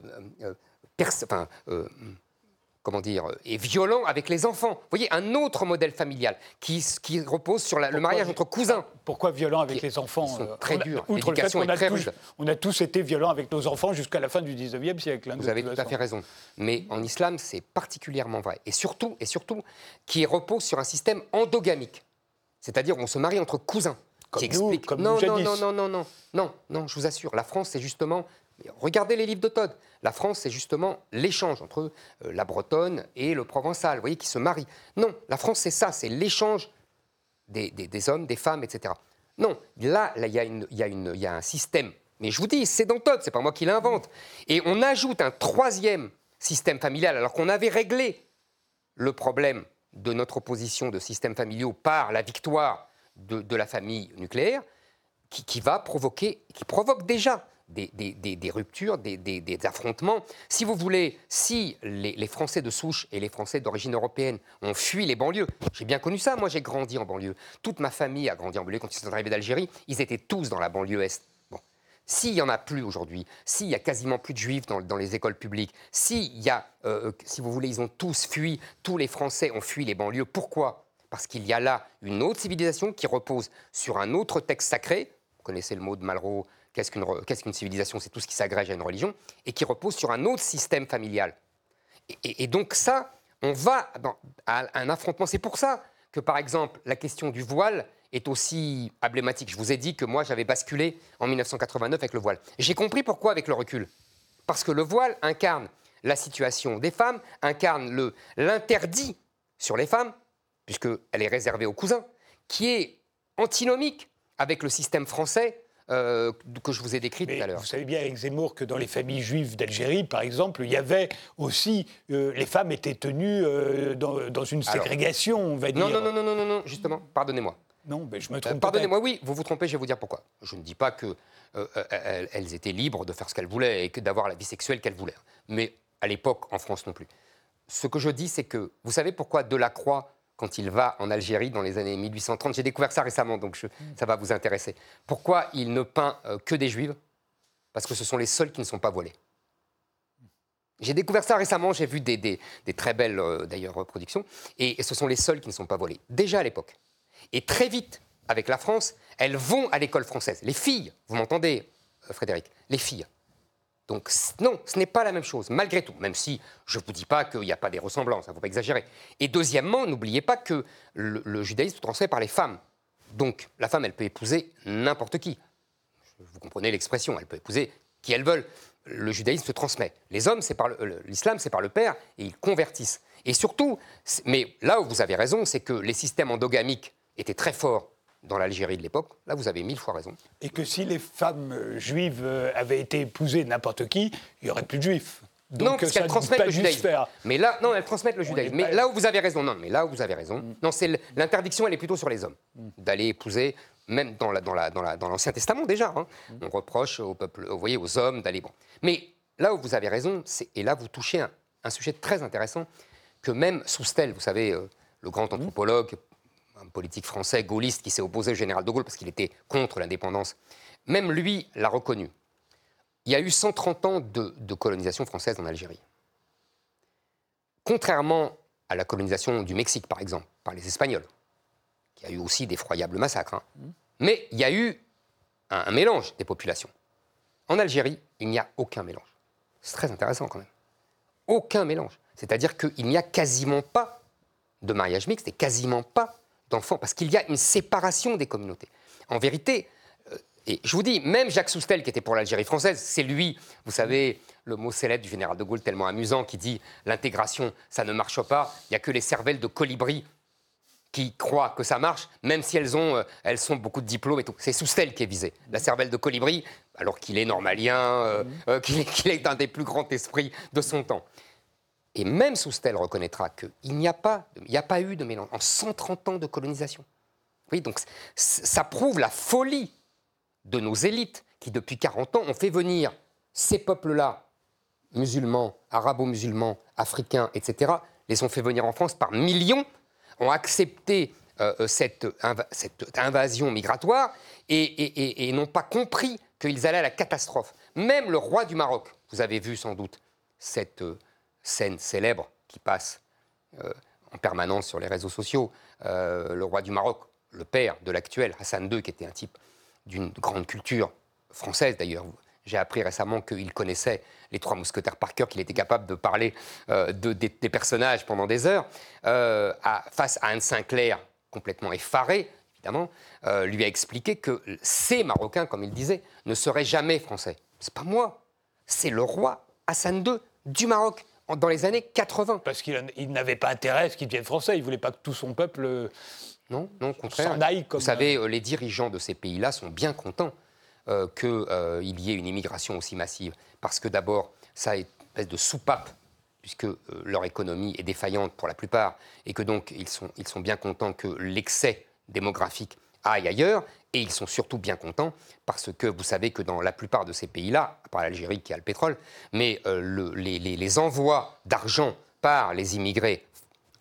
comment dire, est violent avec les enfants. Vous voyez, un autre modèle familial qui, qui repose sur le mariage entre cousins. Pourquoi violent avec les enfants sont très durs. L'éducation est très rude. On a tous été violents avec nos enfants jusqu'à la fin du 19e siècle. Hein, Vous avez tout à fait raison. Mais en islam, c'est particulièrement vrai. Et surtout, et surtout, qui repose sur un système endogamique. C'est-à-dire on se marie entre cousins. Comme qui nous, explique... comme non, nous non, non, non, non, non, non, non, je vous assure, la France, c'est justement Regardez les livres de Todd. La France, c'est justement l'échange entre euh, la Bretonne et le Provençal, vous voyez, qui se marient. Non, la France, c'est ça, c'est l'échange des, hommes, des femmes, etc. Non, là, là, il y, a une- il y a un système. Mais je vous dis, c'est dans Todd, c'est pas moi qui l'invente. Et on ajoute un troisième système familial, alors qu'on avait réglé le problème de notre opposition de systèmes familiaux par la victoire de, la famille nucléaire, qui va provoquer, qui provoque déjà des, des- des- ruptures, des, affrontements. Si vous voulez, si les, Français de souche et les Français d'origine européenne ont fui les banlieues, j'ai bien connu ça, moi j'ai grandi en banlieue. Toute ma famille a grandi en banlieue. Quand ils sont arrivés d'Algérie, ils étaient tous dans la banlieue Est. S'il n'y en a plus aujourd'hui, s'il y a quasiment plus de juifs dans, dans les écoles publiques, s'il y a, euh, si vous voulez, ils ont tous fui, tous les Français ont fui les banlieues, pourquoi? Parce qu'il y a là une autre civilisation qui repose sur un autre texte sacré, vous connaissez le mot de Malraux, qu'est-ce qu'une civilisation? C'est tout ce qui s'agrège à une religion, et qui repose sur un autre système familial. Et, donc ça, on va à un affrontement. C'est pour ça que, par exemple, la question du voile est aussi emblématique. Je vous ai dit que moi, j'avais basculé en 1989 avec le voile. J'ai compris pourquoi avec le recul. Parce que le voile incarne la situation des femmes, incarne l'interdit sur les femmes, puisqu'elle est réservée aux cousins, qui est antinomique avec le système français euh, que je vous ai décrit tout à l'heure. vous savez bien, Eric Zemmour, que dans les familles juives d'Algérie, par exemple, il y avait aussi. euh, les femmes étaient tenues euh, dans, dans une Alors, ségrégation, on va dire. Non, non, non, non, non, non, non, justement, pardonnez-moi. Non, mais je me Euh, trompe. Pardonnez-moi, oui, vous vous trompez, je vais vous dire pourquoi. Je ne dis pas que euh, euh, elles, étaient libres de faire ce qu'elles voulaient et que d'avoir la vie sexuelle qu'elles voulaient. Mais à l'époque, en France non plus. Ce que je dis, c'est que vous savez pourquoi Delacroix, quand il va en Algérie dans les années 1830, j'ai découvert ça récemment, donc ça va vous intéresser. Pourquoi il ne peint euh, que des juives? Parce que ce sont les seuls qui ne sont pas voilés. J'ai découvert ça récemment, j'ai vu des, des- très belles euh, d'ailleurs reproductions, et, et ce sont les seuls qui ne sont pas voilés, déjà à l'époque. Et très vite, avec la France, elles vont à l'école française. Les filles, vous m'entendez, euh, Frédéric? Les filles. Donc non, ce n'est pas la même chose, malgré tout, même si je ne vous dis pas qu'il n'y a pas des ressemblances, il ne faut pas exagérer. Et deuxièmement, n'oubliez pas que le, judaïsme se transmet par les femmes. Donc la femme, elle peut épouser n'importe qui. Vous comprenez l'expression, elle peut épouser qui elle veut. Le judaïsme se transmet. Les hommes, c'est par l'islam, c'est par le père, et ils convertissent. Et surtout, mais là où vous avez raison, c'est que les systèmes endogamiques étaient très forts dans l'Algérie de l'époque. Là, vous avez mille fois raison. Et que si les femmes euh, juives euh, avaient été épousées n'importe qui, il n'y aurait plus de juifs. Donc, non, parce euh, ça qu'elles transmettent le judaïsme. faire. Mais là, non, elles transmettent le judaïsme. Mais pas- là où vous avez raison, non, mais là où vous avez raison, Mm. non, c'est l'interdiction, elle est plutôt sur les hommes d'aller épouser, même dans la, dans la, dans la- dans l'Ancien Testament déjà. hein. Mm. On reproche au peuple, vous voyez, aux hommes d'aller. Bon. Mais là où vous avez raison, et là vous touchez un, un sujet très intéressant que même Soustel, vous savez, euh, le Mm. grand anthropologue, un politique français gaulliste qui s'est opposé au général de Gaulle parce qu'il était contre l'indépendance, même lui l'a reconnu. Il y a eu 130 ans de, colonisation française en Algérie. Contrairement à la colonisation du Mexique, par exemple, par les Espagnols, qui a eu aussi d'effroyables massacres, hein. mais il y a eu un, un mélange des populations. En Algérie, il n'y a aucun mélange. C'est très intéressant quand même. Aucun mélange. C'est-à-dire qu'il n'y a quasiment pas de mariage mixte et quasiment pas d'enfants, parce qu'il y a une séparation des communautés. En vérité, euh, et je vous dis, même Jacques Soustel, qui était pour l'Algérie française, c'est lui, vous savez, le mot célèbre du général de Gaulle tellement amusant, qui dit l'intégration, ça ne marche pas, il n'y a que les cervelles de colibri qui croient que ça marche, même si elles ont, euh, elles sont beaucoup de diplômes et tout. C'est Soustel qui est visé. La cervelle de colibri, alors qu'il est normalien, euh, euh, qu'il est- qu'il est un des plus grands esprits de son temps. Et même Soustel reconnaîtra qu'il n'y a, pas il n'y a pas eu de mélange en 130 ans de colonisation. Oui, donc ça prouve la folie de nos élites qui, depuis 40 ans, ont fait venir ces peuples-là, musulmans, arabo-musulmans, africains, etc., les ont fait venir en France par millions, ont accepté cette, cette, invasion migratoire et, et n'ont pas compris qu'ils allaient à la catastrophe. Même le roi du Maroc, vous avez vu sans doute cette scène célèbre qui passe en permanence sur les réseaux sociaux, le roi du Maroc, le père de l'actuel Hassan II, qui était un type d'une grande culture française d'ailleurs. J'ai appris récemment qu'il connaissait les trois mousquetaires par cœur, qu'il était capable de parler euh, de, des, personnages pendant des heures. Euh, face à Anne Sinclair, complètement effaré, évidemment, euh, lui a expliqué que ces Marocains, comme il disait, ne seraient jamais français. C'est pas moi, c'est le roi Hassan II du Maroc dans les années 80. Parce qu'il n'avait pas intérêt à ce qu'il devienne français. Il voulait pas que tout son peuple non, non, au contraire. Vous savez, euh, les dirigeants de ces pays-là sont bien contents euh, qu'il euh, y ait une immigration aussi massive. Parce que d'abord, ça est une espèce de soupape, puisque leur économie est défaillante pour la plupart, et que donc ils sont, ils sont bien contents que l'excès démographique aille ailleurs, et ils sont surtout bien contents parce que vous savez que dans la plupart de ces pays-là, à part l'Algérie qui a le pétrole, mais les, les envois d'argent par les immigrés,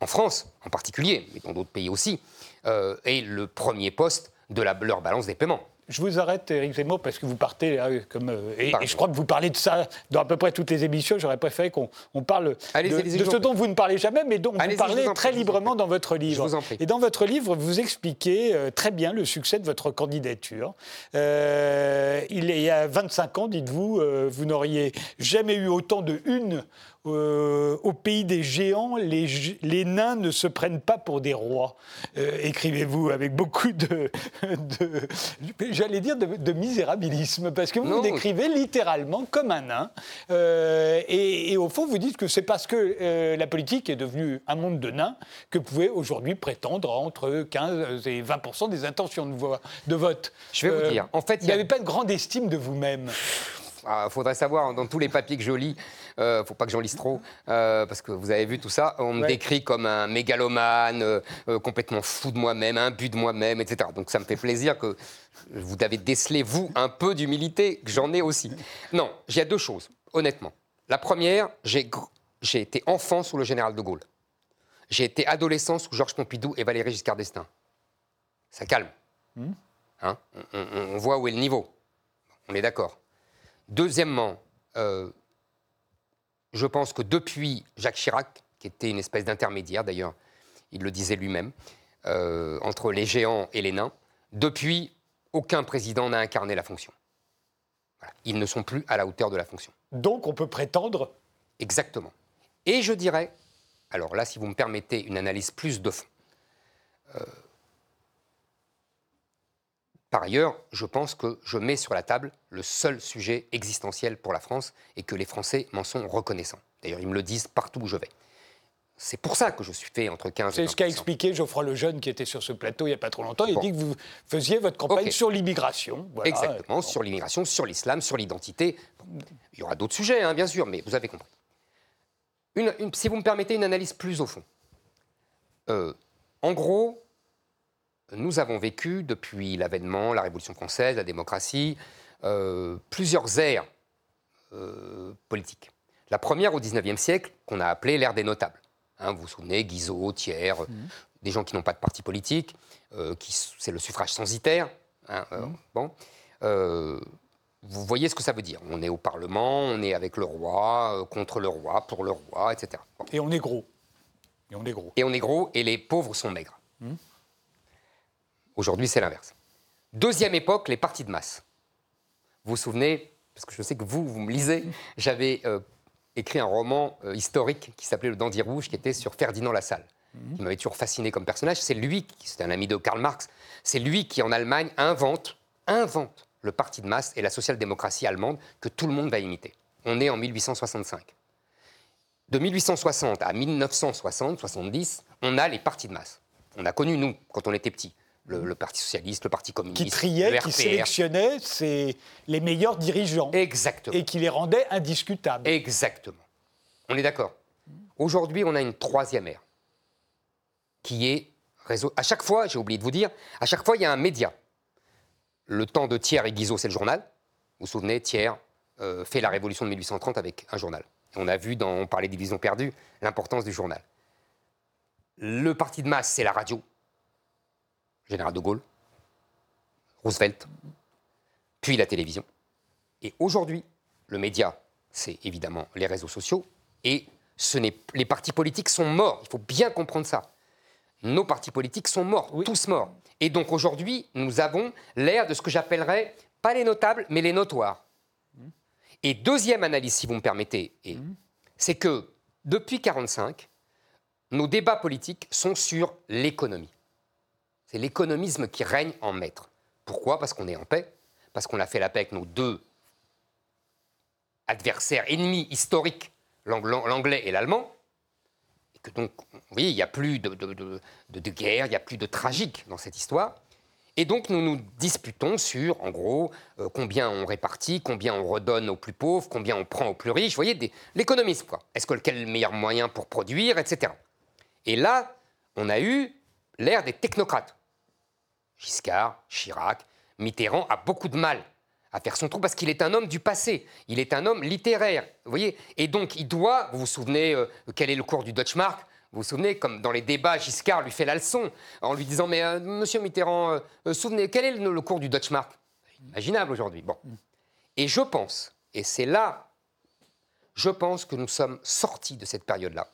en France en particulier, mais dans d'autres pays aussi, euh, est le premier poste de leur balance des paiements. Je vous arrête, Eric Zemmour, parce que vous partez comme. Euh, et, je crois que vous parlez de ça dans à peu près toutes les émissions. J'aurais préféré qu'on parle de, ce dont vous ne parlez jamais, mais dont vous parlez très librement dans votre livre. Je vous en prie. Et dans votre livre, vous expliquez euh, très bien le succès de votre candidature. il y a 25 ans, dites-vous, vous n'auriez jamais eu autant de une euh, au pays des géants, les, nains ne se prennent pas pour des rois. Euh, écrivez-vous avec beaucoup de, j'allais dire, de, misérabilisme, parce que vous vous décrivez littéralement comme un nain. Euh, et, au fond, vous dites que c'est parce que la politique est devenue un monde de nains que vous pouvez aujourd'hui prétendre entre 15 et 20% des intentions de, voix, de vote. Je vais vous dire, en fait, vous n'avez pas de grande estime de vous-même. Il ah, faudrait savoir, dans tous les papiers que je lis, ne euh, faut pas que j'en lise trop, euh, parce que vous avez vu tout ça, on me décrit comme un mégalomane, euh, complètement fou de moi-même, but de moi-même, etc. Donc ça me fait plaisir que vous avez décelé, vous, un peu d'humilité, que j'en ai aussi. Non, il y a deux choses, honnêtement. La première, j'ai été enfant sous le général de Gaulle. J'ai été adolescent sous Georges Pompidou et Valéry Giscard d'Estaing. Ça calme. Hmm. Hein on, voit où est le niveau. On est d'accord. Deuxièmement, je pense que depuis Jacques Chirac, qui était une espèce d'intermédiaire d'ailleurs, il le disait lui-même, euh, entre les géants et les nains, depuis, aucun président n'a incarné la fonction. Ils ne sont plus à la hauteur de la fonction. Donc on peut prétendre Exactement. Et je dirais, alors là, si vous me permettez une analyse plus de fond, euh, par ailleurs, je pense que je mets sur la table le seul sujet existentiel pour la France et que les Français m'en sont reconnaissants. D'ailleurs, ils me le disent partout où je vais. C'est pour ça que je suis fait entre 15 et C'est ce qu'a expliqué Geoffroy Lejeune qui était sur ce plateau il n'y a pas trop longtemps. Il dit que vous faisiez votre campagne sur l'immigration. Exactement, sur l'immigration, sur l'islam, sur l'identité. Il y aura d'autres sujets, hein, bien sûr, mais vous avez compris. si vous me permettez une analyse plus au fond. Euh, en gros, nous avons vécu depuis l'avènement, la Révolution française, la démocratie, euh, plusieurs ères euh, politiques. La première au XIXe siècle, qu'on a appelée l'ère des notables. Hein, vous vous souvenez, Guizot, Thiers, mmh. des gens qui n'ont pas de parti politique, euh, c'est le suffrage censitaire. Hein, mmh. bon, vous voyez ce que ça veut dire. On est au Parlement, on est avec le roi, contre le roi, pour le roi, etc. Et on est gros. Et on est gros. Et on est gros, et les pauvres sont maigres. Mmh. Aujourd'hui, c'est l'inverse. Deuxième époque, les partis de masse. Vous vous souvenez, parce que je sais que vous, vous me lisez, j'avais euh, écrit un roman euh, historique qui s'appelait Le Dandy Rouge, qui était sur Ferdinand Lassalle, mmh. qui m'avait toujours fasciné comme personnage. C'est lui, c'était un ami de Karl Marx, c'est lui qui en Allemagne invente, invente le parti de masse et la social-démocratie allemande que tout le monde va imiter. On est en 1865. De 1860 à 1960-70, on a les partis de masse. On a connu, nous, quand on était petits le, Parti socialiste, le Parti communiste. Qui triait, qui sélectionnait les meilleurs dirigeants. Exactement. Et qui les rendait indiscutables. Exactement. On est d'accord. Aujourd'hui, on a une troisième ère qui est réseau. À chaque fois, j'ai oublié de vous dire, à chaque fois, il y a un média. Le temps de Thiers et Guizot, c'est le journal. Vous vous souvenez, Thiers euh, fait la révolution de 1830 avec un journal. on a vu, dans, on parlait des visions perdues, l'importance du journal. Le parti de masse, c'est la radio général de Gaulle, Roosevelt, puis la télévision. Et aujourd'hui, le média, c'est évidemment les réseaux sociaux, et ce les partis politiques sont morts. Il faut bien comprendre ça. Nos partis politiques sont morts, tous morts. Et donc aujourd'hui, nous avons l'ère de ce que j'appellerais, pas les notables, mais les notoires. Et deuxième analyse, si vous me permettez, c'est que depuis 1945, nos débats politiques sont sur l'économie. C'est l'économisme qui règne en maître. Pourquoi? Parce qu'on est en paix, parce qu'on a fait la paix avec nos deux adversaires, ennemis historiques, l'anglais et l'allemand. Et que donc, vous voyez, il n'y a plus de, guerre, il n'y a plus de tragique dans cette histoire. Et donc nous nous disputons sur, en gros, euh, combien on répartit, combien on redonne aux plus pauvres, combien on prend aux plus riches. Vous voyez, l'économisme, quoi. Est-ce que quel est le meilleur moyen pour produire, etc. Et là, on a eu l'ère des technocrates. Giscard, Chirac, Mitterrand a beaucoup de mal à faire son trou parce qu'il est un homme du passé, il est un homme littéraire, vous voyez Et donc il doit, vous vous souvenez euh, quel est le cours du Deutschmark? Vous vous souvenez, comme dans les débats, Giscard lui fait la leçon en lui disant Mais euh, monsieur Mitterrand, euh, souvenez, quel est le, cours du Deutsche Mark Imaginable aujourd'hui. Bon. Et je pense, et c'est là, je pense que nous sommes sortis de cette période-là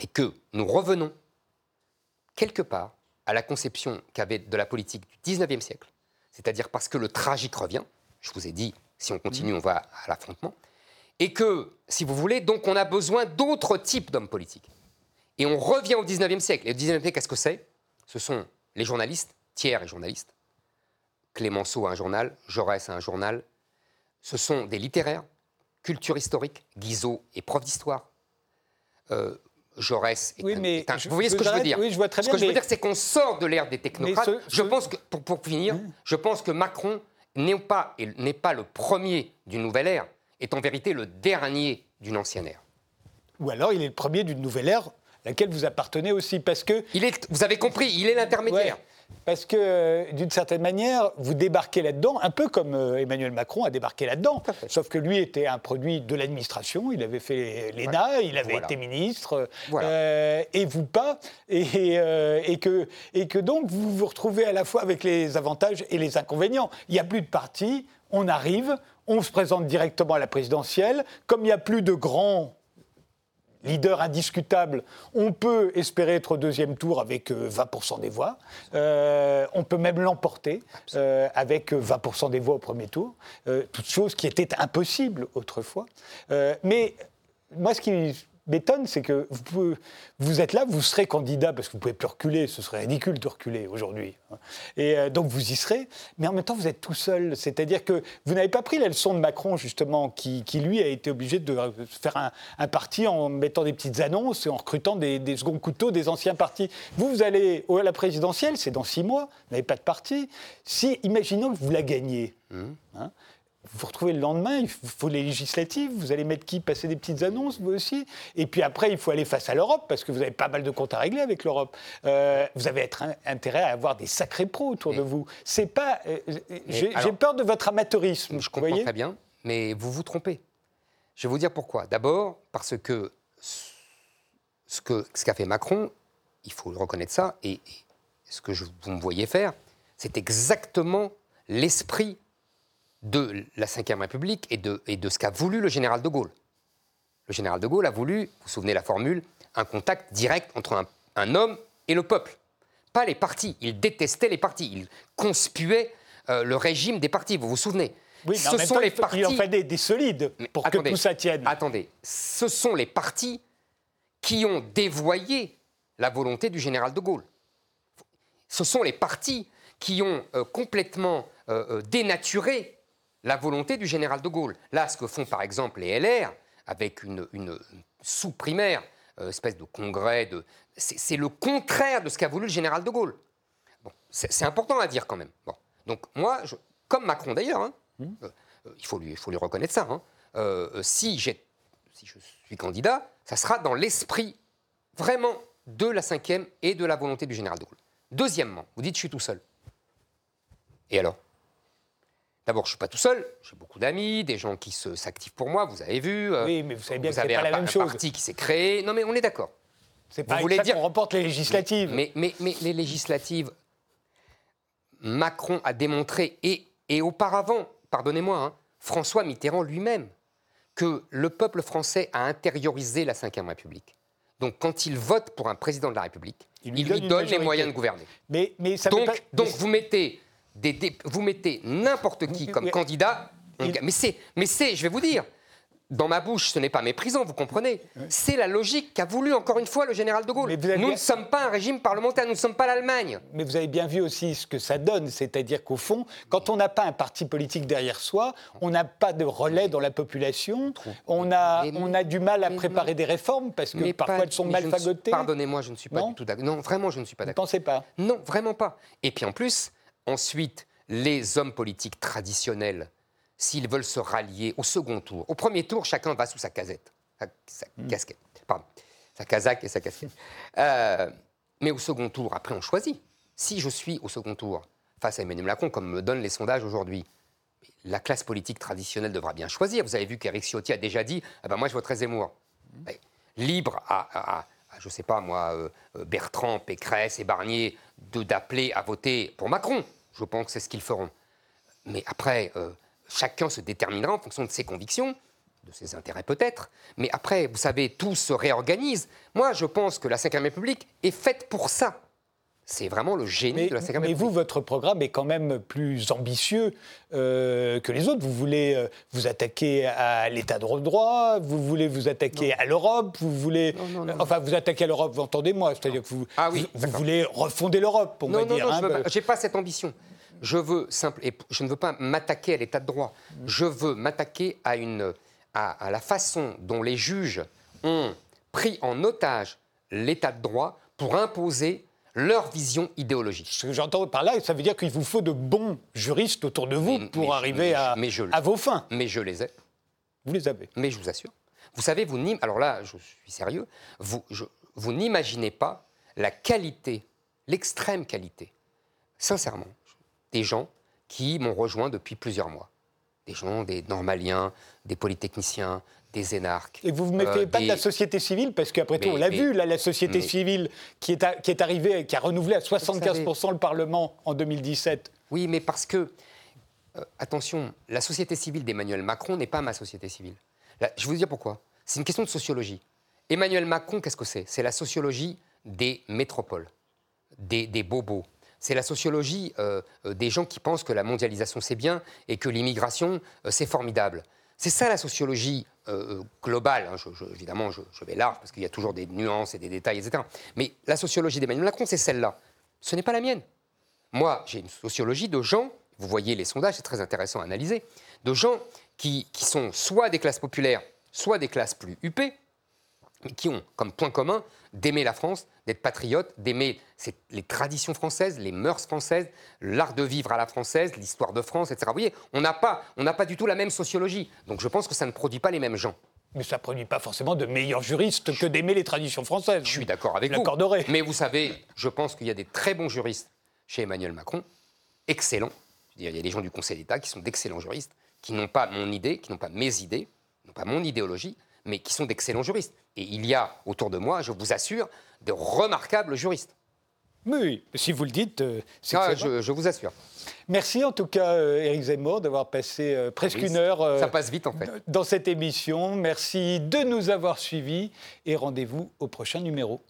et que nous revenons quelque part à la conception qu'avait de la politique du 19e siècle, c'est-à-dire parce que le tragique revient, je vous ai dit, si on continue, on va à l'affrontement, et que, si vous voulez, donc on a besoin d'autres types d'hommes politiques. Et on revient au 19e siècle. Et le 19e siècle, qu'est-ce que c'est? Ce sont les journalistes, Thiers est journaliste, Clémenceau a un journal, Jaurès a un journal. Ce sont des littéraires, culture historique, Guizot est prof d'histoire. Euh, Jaurès est oui, mais Vous voyez ce que je veux dire Oui, je vois très bien. Ce que je veux dire, c'est qu'on sort de l'ère des technocrates. Je pense que, pour, pour finir, mmh. je pense que Macron n'est pas, n'est pas le premier d'une nouvelle ère est en vérité le dernier d'une ancienne ère. Ou alors il est le premier d'une nouvelle ère à laquelle vous appartenez aussi, parce que... Il est, vous avez compris, il est l'intermédiaire. Parce que, euh, d'une certaine manière, vous débarquez là-dedans, un peu comme euh, Emmanuel Macron a débarqué là-dedans. Sauf que lui était un produit de l'administration, il avait fait l'ENA, il avait été ministre, euh, et vous pas. Et, et, que, et que donc, vous vous retrouvez à la fois avec les avantages et les inconvénients. Il n'y a plus de parti, on arrive, on se présente directement à la présidentielle. Comme il n'y a plus de grands leaders indiscutables, on peut espérer être au deuxième tour avec 20% euh, des voix. Euh, on peut même l'emporter euh, avec 20% des voix au premier tour. toute chose qui était impossible autrefois. mais moi, ce qui m'étonne, c'est que vous, vous, êtes là, vous serez candidat, parce que vous ne pouvez plus reculer, ce serait ridicule de reculer aujourd'hui. Hein. Et euh, donc vous y serez, mais en même temps, vous êtes tout seul. C'est-à-dire que vous n'avez pas pris la leçon de Macron, justement, qui, lui a été obligé de faire un, parti en mettant des petites annonces et en recrutant des, des seconds couteaux des anciens partis. Vous, vous allez à la présidentielle, c'est dans six mois, vous n'avez pas de parti. Si, imaginons que vous la gagnez. Mmh. Hein, vous vous retrouvez le lendemain, il faut les législatives, vous allez mettre qui Passer des petites annonces, vous aussi Et puis après, il faut aller face à l'Europe, parce que vous avez pas mal de comptes à régler avec l'Europe. Euh, vous avez être intérêt à avoir des sacrés pros autour de vous. C'est pas... Euh, j'ai peur de votre amateurisme. Je comprends très bien, mais vous vous trompez. Je vais vous dire pourquoi. D'abord, parce que ce qu'a ce qu'a fait Macron, il faut reconnaître ça, et, ce que je, vous me voyez faire, c'est exactement l'esprit de la Ve République et de, et de ce qu'a voulu le général de Gaulle. Le général de Gaulle a voulu, vous vous souvenez la formule, un contact direct entre un, homme et le peuple. Pas les partis. Il détestait les partis. Il conspuait euh, le régime des partis. Vous vous souvenez? Oui, mais ce sont les partis. Il en fait des, solides pour que tout ça tienne. Attendez, ce sont les partis qui ont dévoyé la volonté du général de Gaulle. Ce sont les partis qui ont euh, complètement euh, dénaturé la volonté du général de Gaulle. Là, ce que font par exemple les LR, avec une, sous-primaire, euh, espèce de congrès, de... c'est le contraire de ce qu'a voulu le général de Gaulle. Bon, c'est important à dire quand même. Bon. Donc moi, je, comme Macron d'ailleurs, hein, mmh. euh, euh, il, faut lui, il faut lui reconnaître ça, hein, si, si je suis candidat, ça sera dans l'esprit vraiment de la cinquième et de la volonté du général de Gaulle. Deuxièmement, vous dites je suis tout seul. Et alors? D'abord, je ne suis pas tout seul, j'ai beaucoup d'amis, des gens qui s'activent pour moi, vous avez vu. Euh, oui, mais vous savez bien que ce pas la même chose. un parti qui s'est créé. Non, mais on est d'accord. C'est pas vous voulez dire qu'on remporte les législatives. Mais, mais, mais, les législatives, Macron a démontré, et, et auparavant, pardonnez-moi, hein, François Mitterrand lui-même, que le peuple français a intériorisé la Ve République. Donc quand il vote pour un président de la République, il lui, donne, les moyens de gouverner. Mais, mais ça donc, pas... donc vous mettez vous mettez n'importe qui comme candidat. Mais c'est, mais c'est, je vais vous dire, dans ma bouche, ce n'est pas méprisant, vous comprenez C'est la logique qu'a voulu, encore une fois, le général de Gaulle. Nous ne sommes pas un régime parlementaire, nous ne sommes pas l'Allemagne. Mais vous avez bien vu aussi ce que ça donne, c'est-à-dire qu'au fond, quand on n'a pas un parti politique derrière soi, on n'a pas de relais dans la population, on a, on a du mal à préparer des réformes parce que parfois elles sont mal fagotées. Pardonnez-moi, je ne suis pas du tout d'accord. Non, vraiment, je ne suis pas d'accord. Vous ne pensez pas Non, vraiment pas. Et puis en plus, ensuite, les hommes politiques traditionnels s'ils veulent se rallier au second tour. Au premier tour, chacun va sous sa casette, sa, hmm. casquette, pardon, sa casaque et sa casquette. Euh, mais au second tour, après, on choisit. Si je suis au second tour face à Emmanuel Macron, comme me donnent les sondages aujourd'hui, la classe politique traditionnelle devra bien choisir. Vous avez vu qu'Éric Ciotti a déjà dit ah ben moi, je voterai Zemmour. Hmm. Libre à, je ne sais pas moi, euh, Bertrand, Pécresse et Barnier d'appeler à voter pour Macron. Je pense que c'est ce qu'ils feront. Mais après, euh, chacun se déterminera en fonction de ses convictions, de ses intérêts peut-être, mais après, vous savez, tout se réorganise. Moi, je pense que la Ve République est faite pour ça. C'est vraiment le génie de la Ve République. Mais vous, votre programme est quand même plus ambitieux euh, que les autres. Vous voulez euh, vous attaquer à l'état de droit, vous voulez vous attaquer à l'Europe, vous voulez... enfin, vous attaquer à l'Europe, vous entendez-moi, c'est-à-dire que vous, ah oui, vous, voulez refonder l'Europe, pour me dire. Non, non, je n'ai pas cette ambition. Je veux simple, et je ne veux pas m'attaquer à l'état de droit. Je veux m'attaquer à, une, à, la façon dont les juges ont pris en otage l'état de droit pour imposer leur vision idéologique. Ce que j'entends par là, ça veut dire qu'il vous faut de bons juristes autour de vous pour arriver à, à, vos fins. Mais je les ai. Vous les avez. Mais je vous assure. Vous savez, vous alors là, je suis sérieux, vous, vous n'imaginez pas la qualité, l'extrême qualité, sincèrement, des gens qui m'ont rejoint depuis plusieurs mois. Des gens, des normaliens, des polytechniciens, des énarques. Et vous ne mettez euh, pas de la société civile Parce qu'après tout, on l'a vu, là, la société civile qui est, qui est arrivée, qui a renouvelé à 75% le Parlement en 2017. Oui, mais parce que, euh, attention, la société civile d'Emmanuel Macron n'est pas ma société civile. je vais vous dire pourquoi. C'est une question de sociologie. Emmanuel Macron, qu'est-ce que c'est? C'est la sociologie des métropoles, des, des bobos, c'est la sociologie euh, euh, des gens qui pensent que la mondialisation c'est bien et que l'immigration euh, c'est formidable. C'est ça la sociologie globale. Hein. évidemment, je, vais large parce qu'il y a toujours des nuances et des détails, etc. Mais la sociologie d'Emmanuel Macron, c'est celle-là. Ce n'est pas la mienne. Moi, j'ai une sociologie de gens, vous voyez les sondages, c'est très intéressant à analyser, de gens qui, qui sont soit des classes populaires, soit des classes plus huppées, mais qui ont comme point commun d'aimer la France, d'être patriote, d'aimer les traditions françaises, les mœurs françaises, l'art de vivre à la française, l'histoire de France, etc. Vous voyez, on n'a pas, pas du tout la même sociologie. Donc je pense que ça ne produit pas les mêmes gens. Mais ça ne produit pas forcément de meilleurs juristes que d'aimer les traditions françaises. Je suis d'accord avec vous. Mais vous savez, je pense qu'il y a des très bons juristes chez Emmanuel Macron, excellents. Il y a des gens du Conseil d'État qui sont d'excellents juristes, qui n'ont pas mon idée, qui n'ont pas mes idées, n'ont pas mon idéologie, mais qui sont d'excellents juristes. Et il y a autour de moi, je vous assure, de remarquables juristes. Oui, si vous le dites, euh, c'est ah, je, je, vous assure. Merci en tout cas, euh, Éric Zemmour, d'avoir passé euh, presque une heure ça passe vite, en fait. dans cette émission. Merci de nous avoir suivis et rendez-vous au prochain numéro.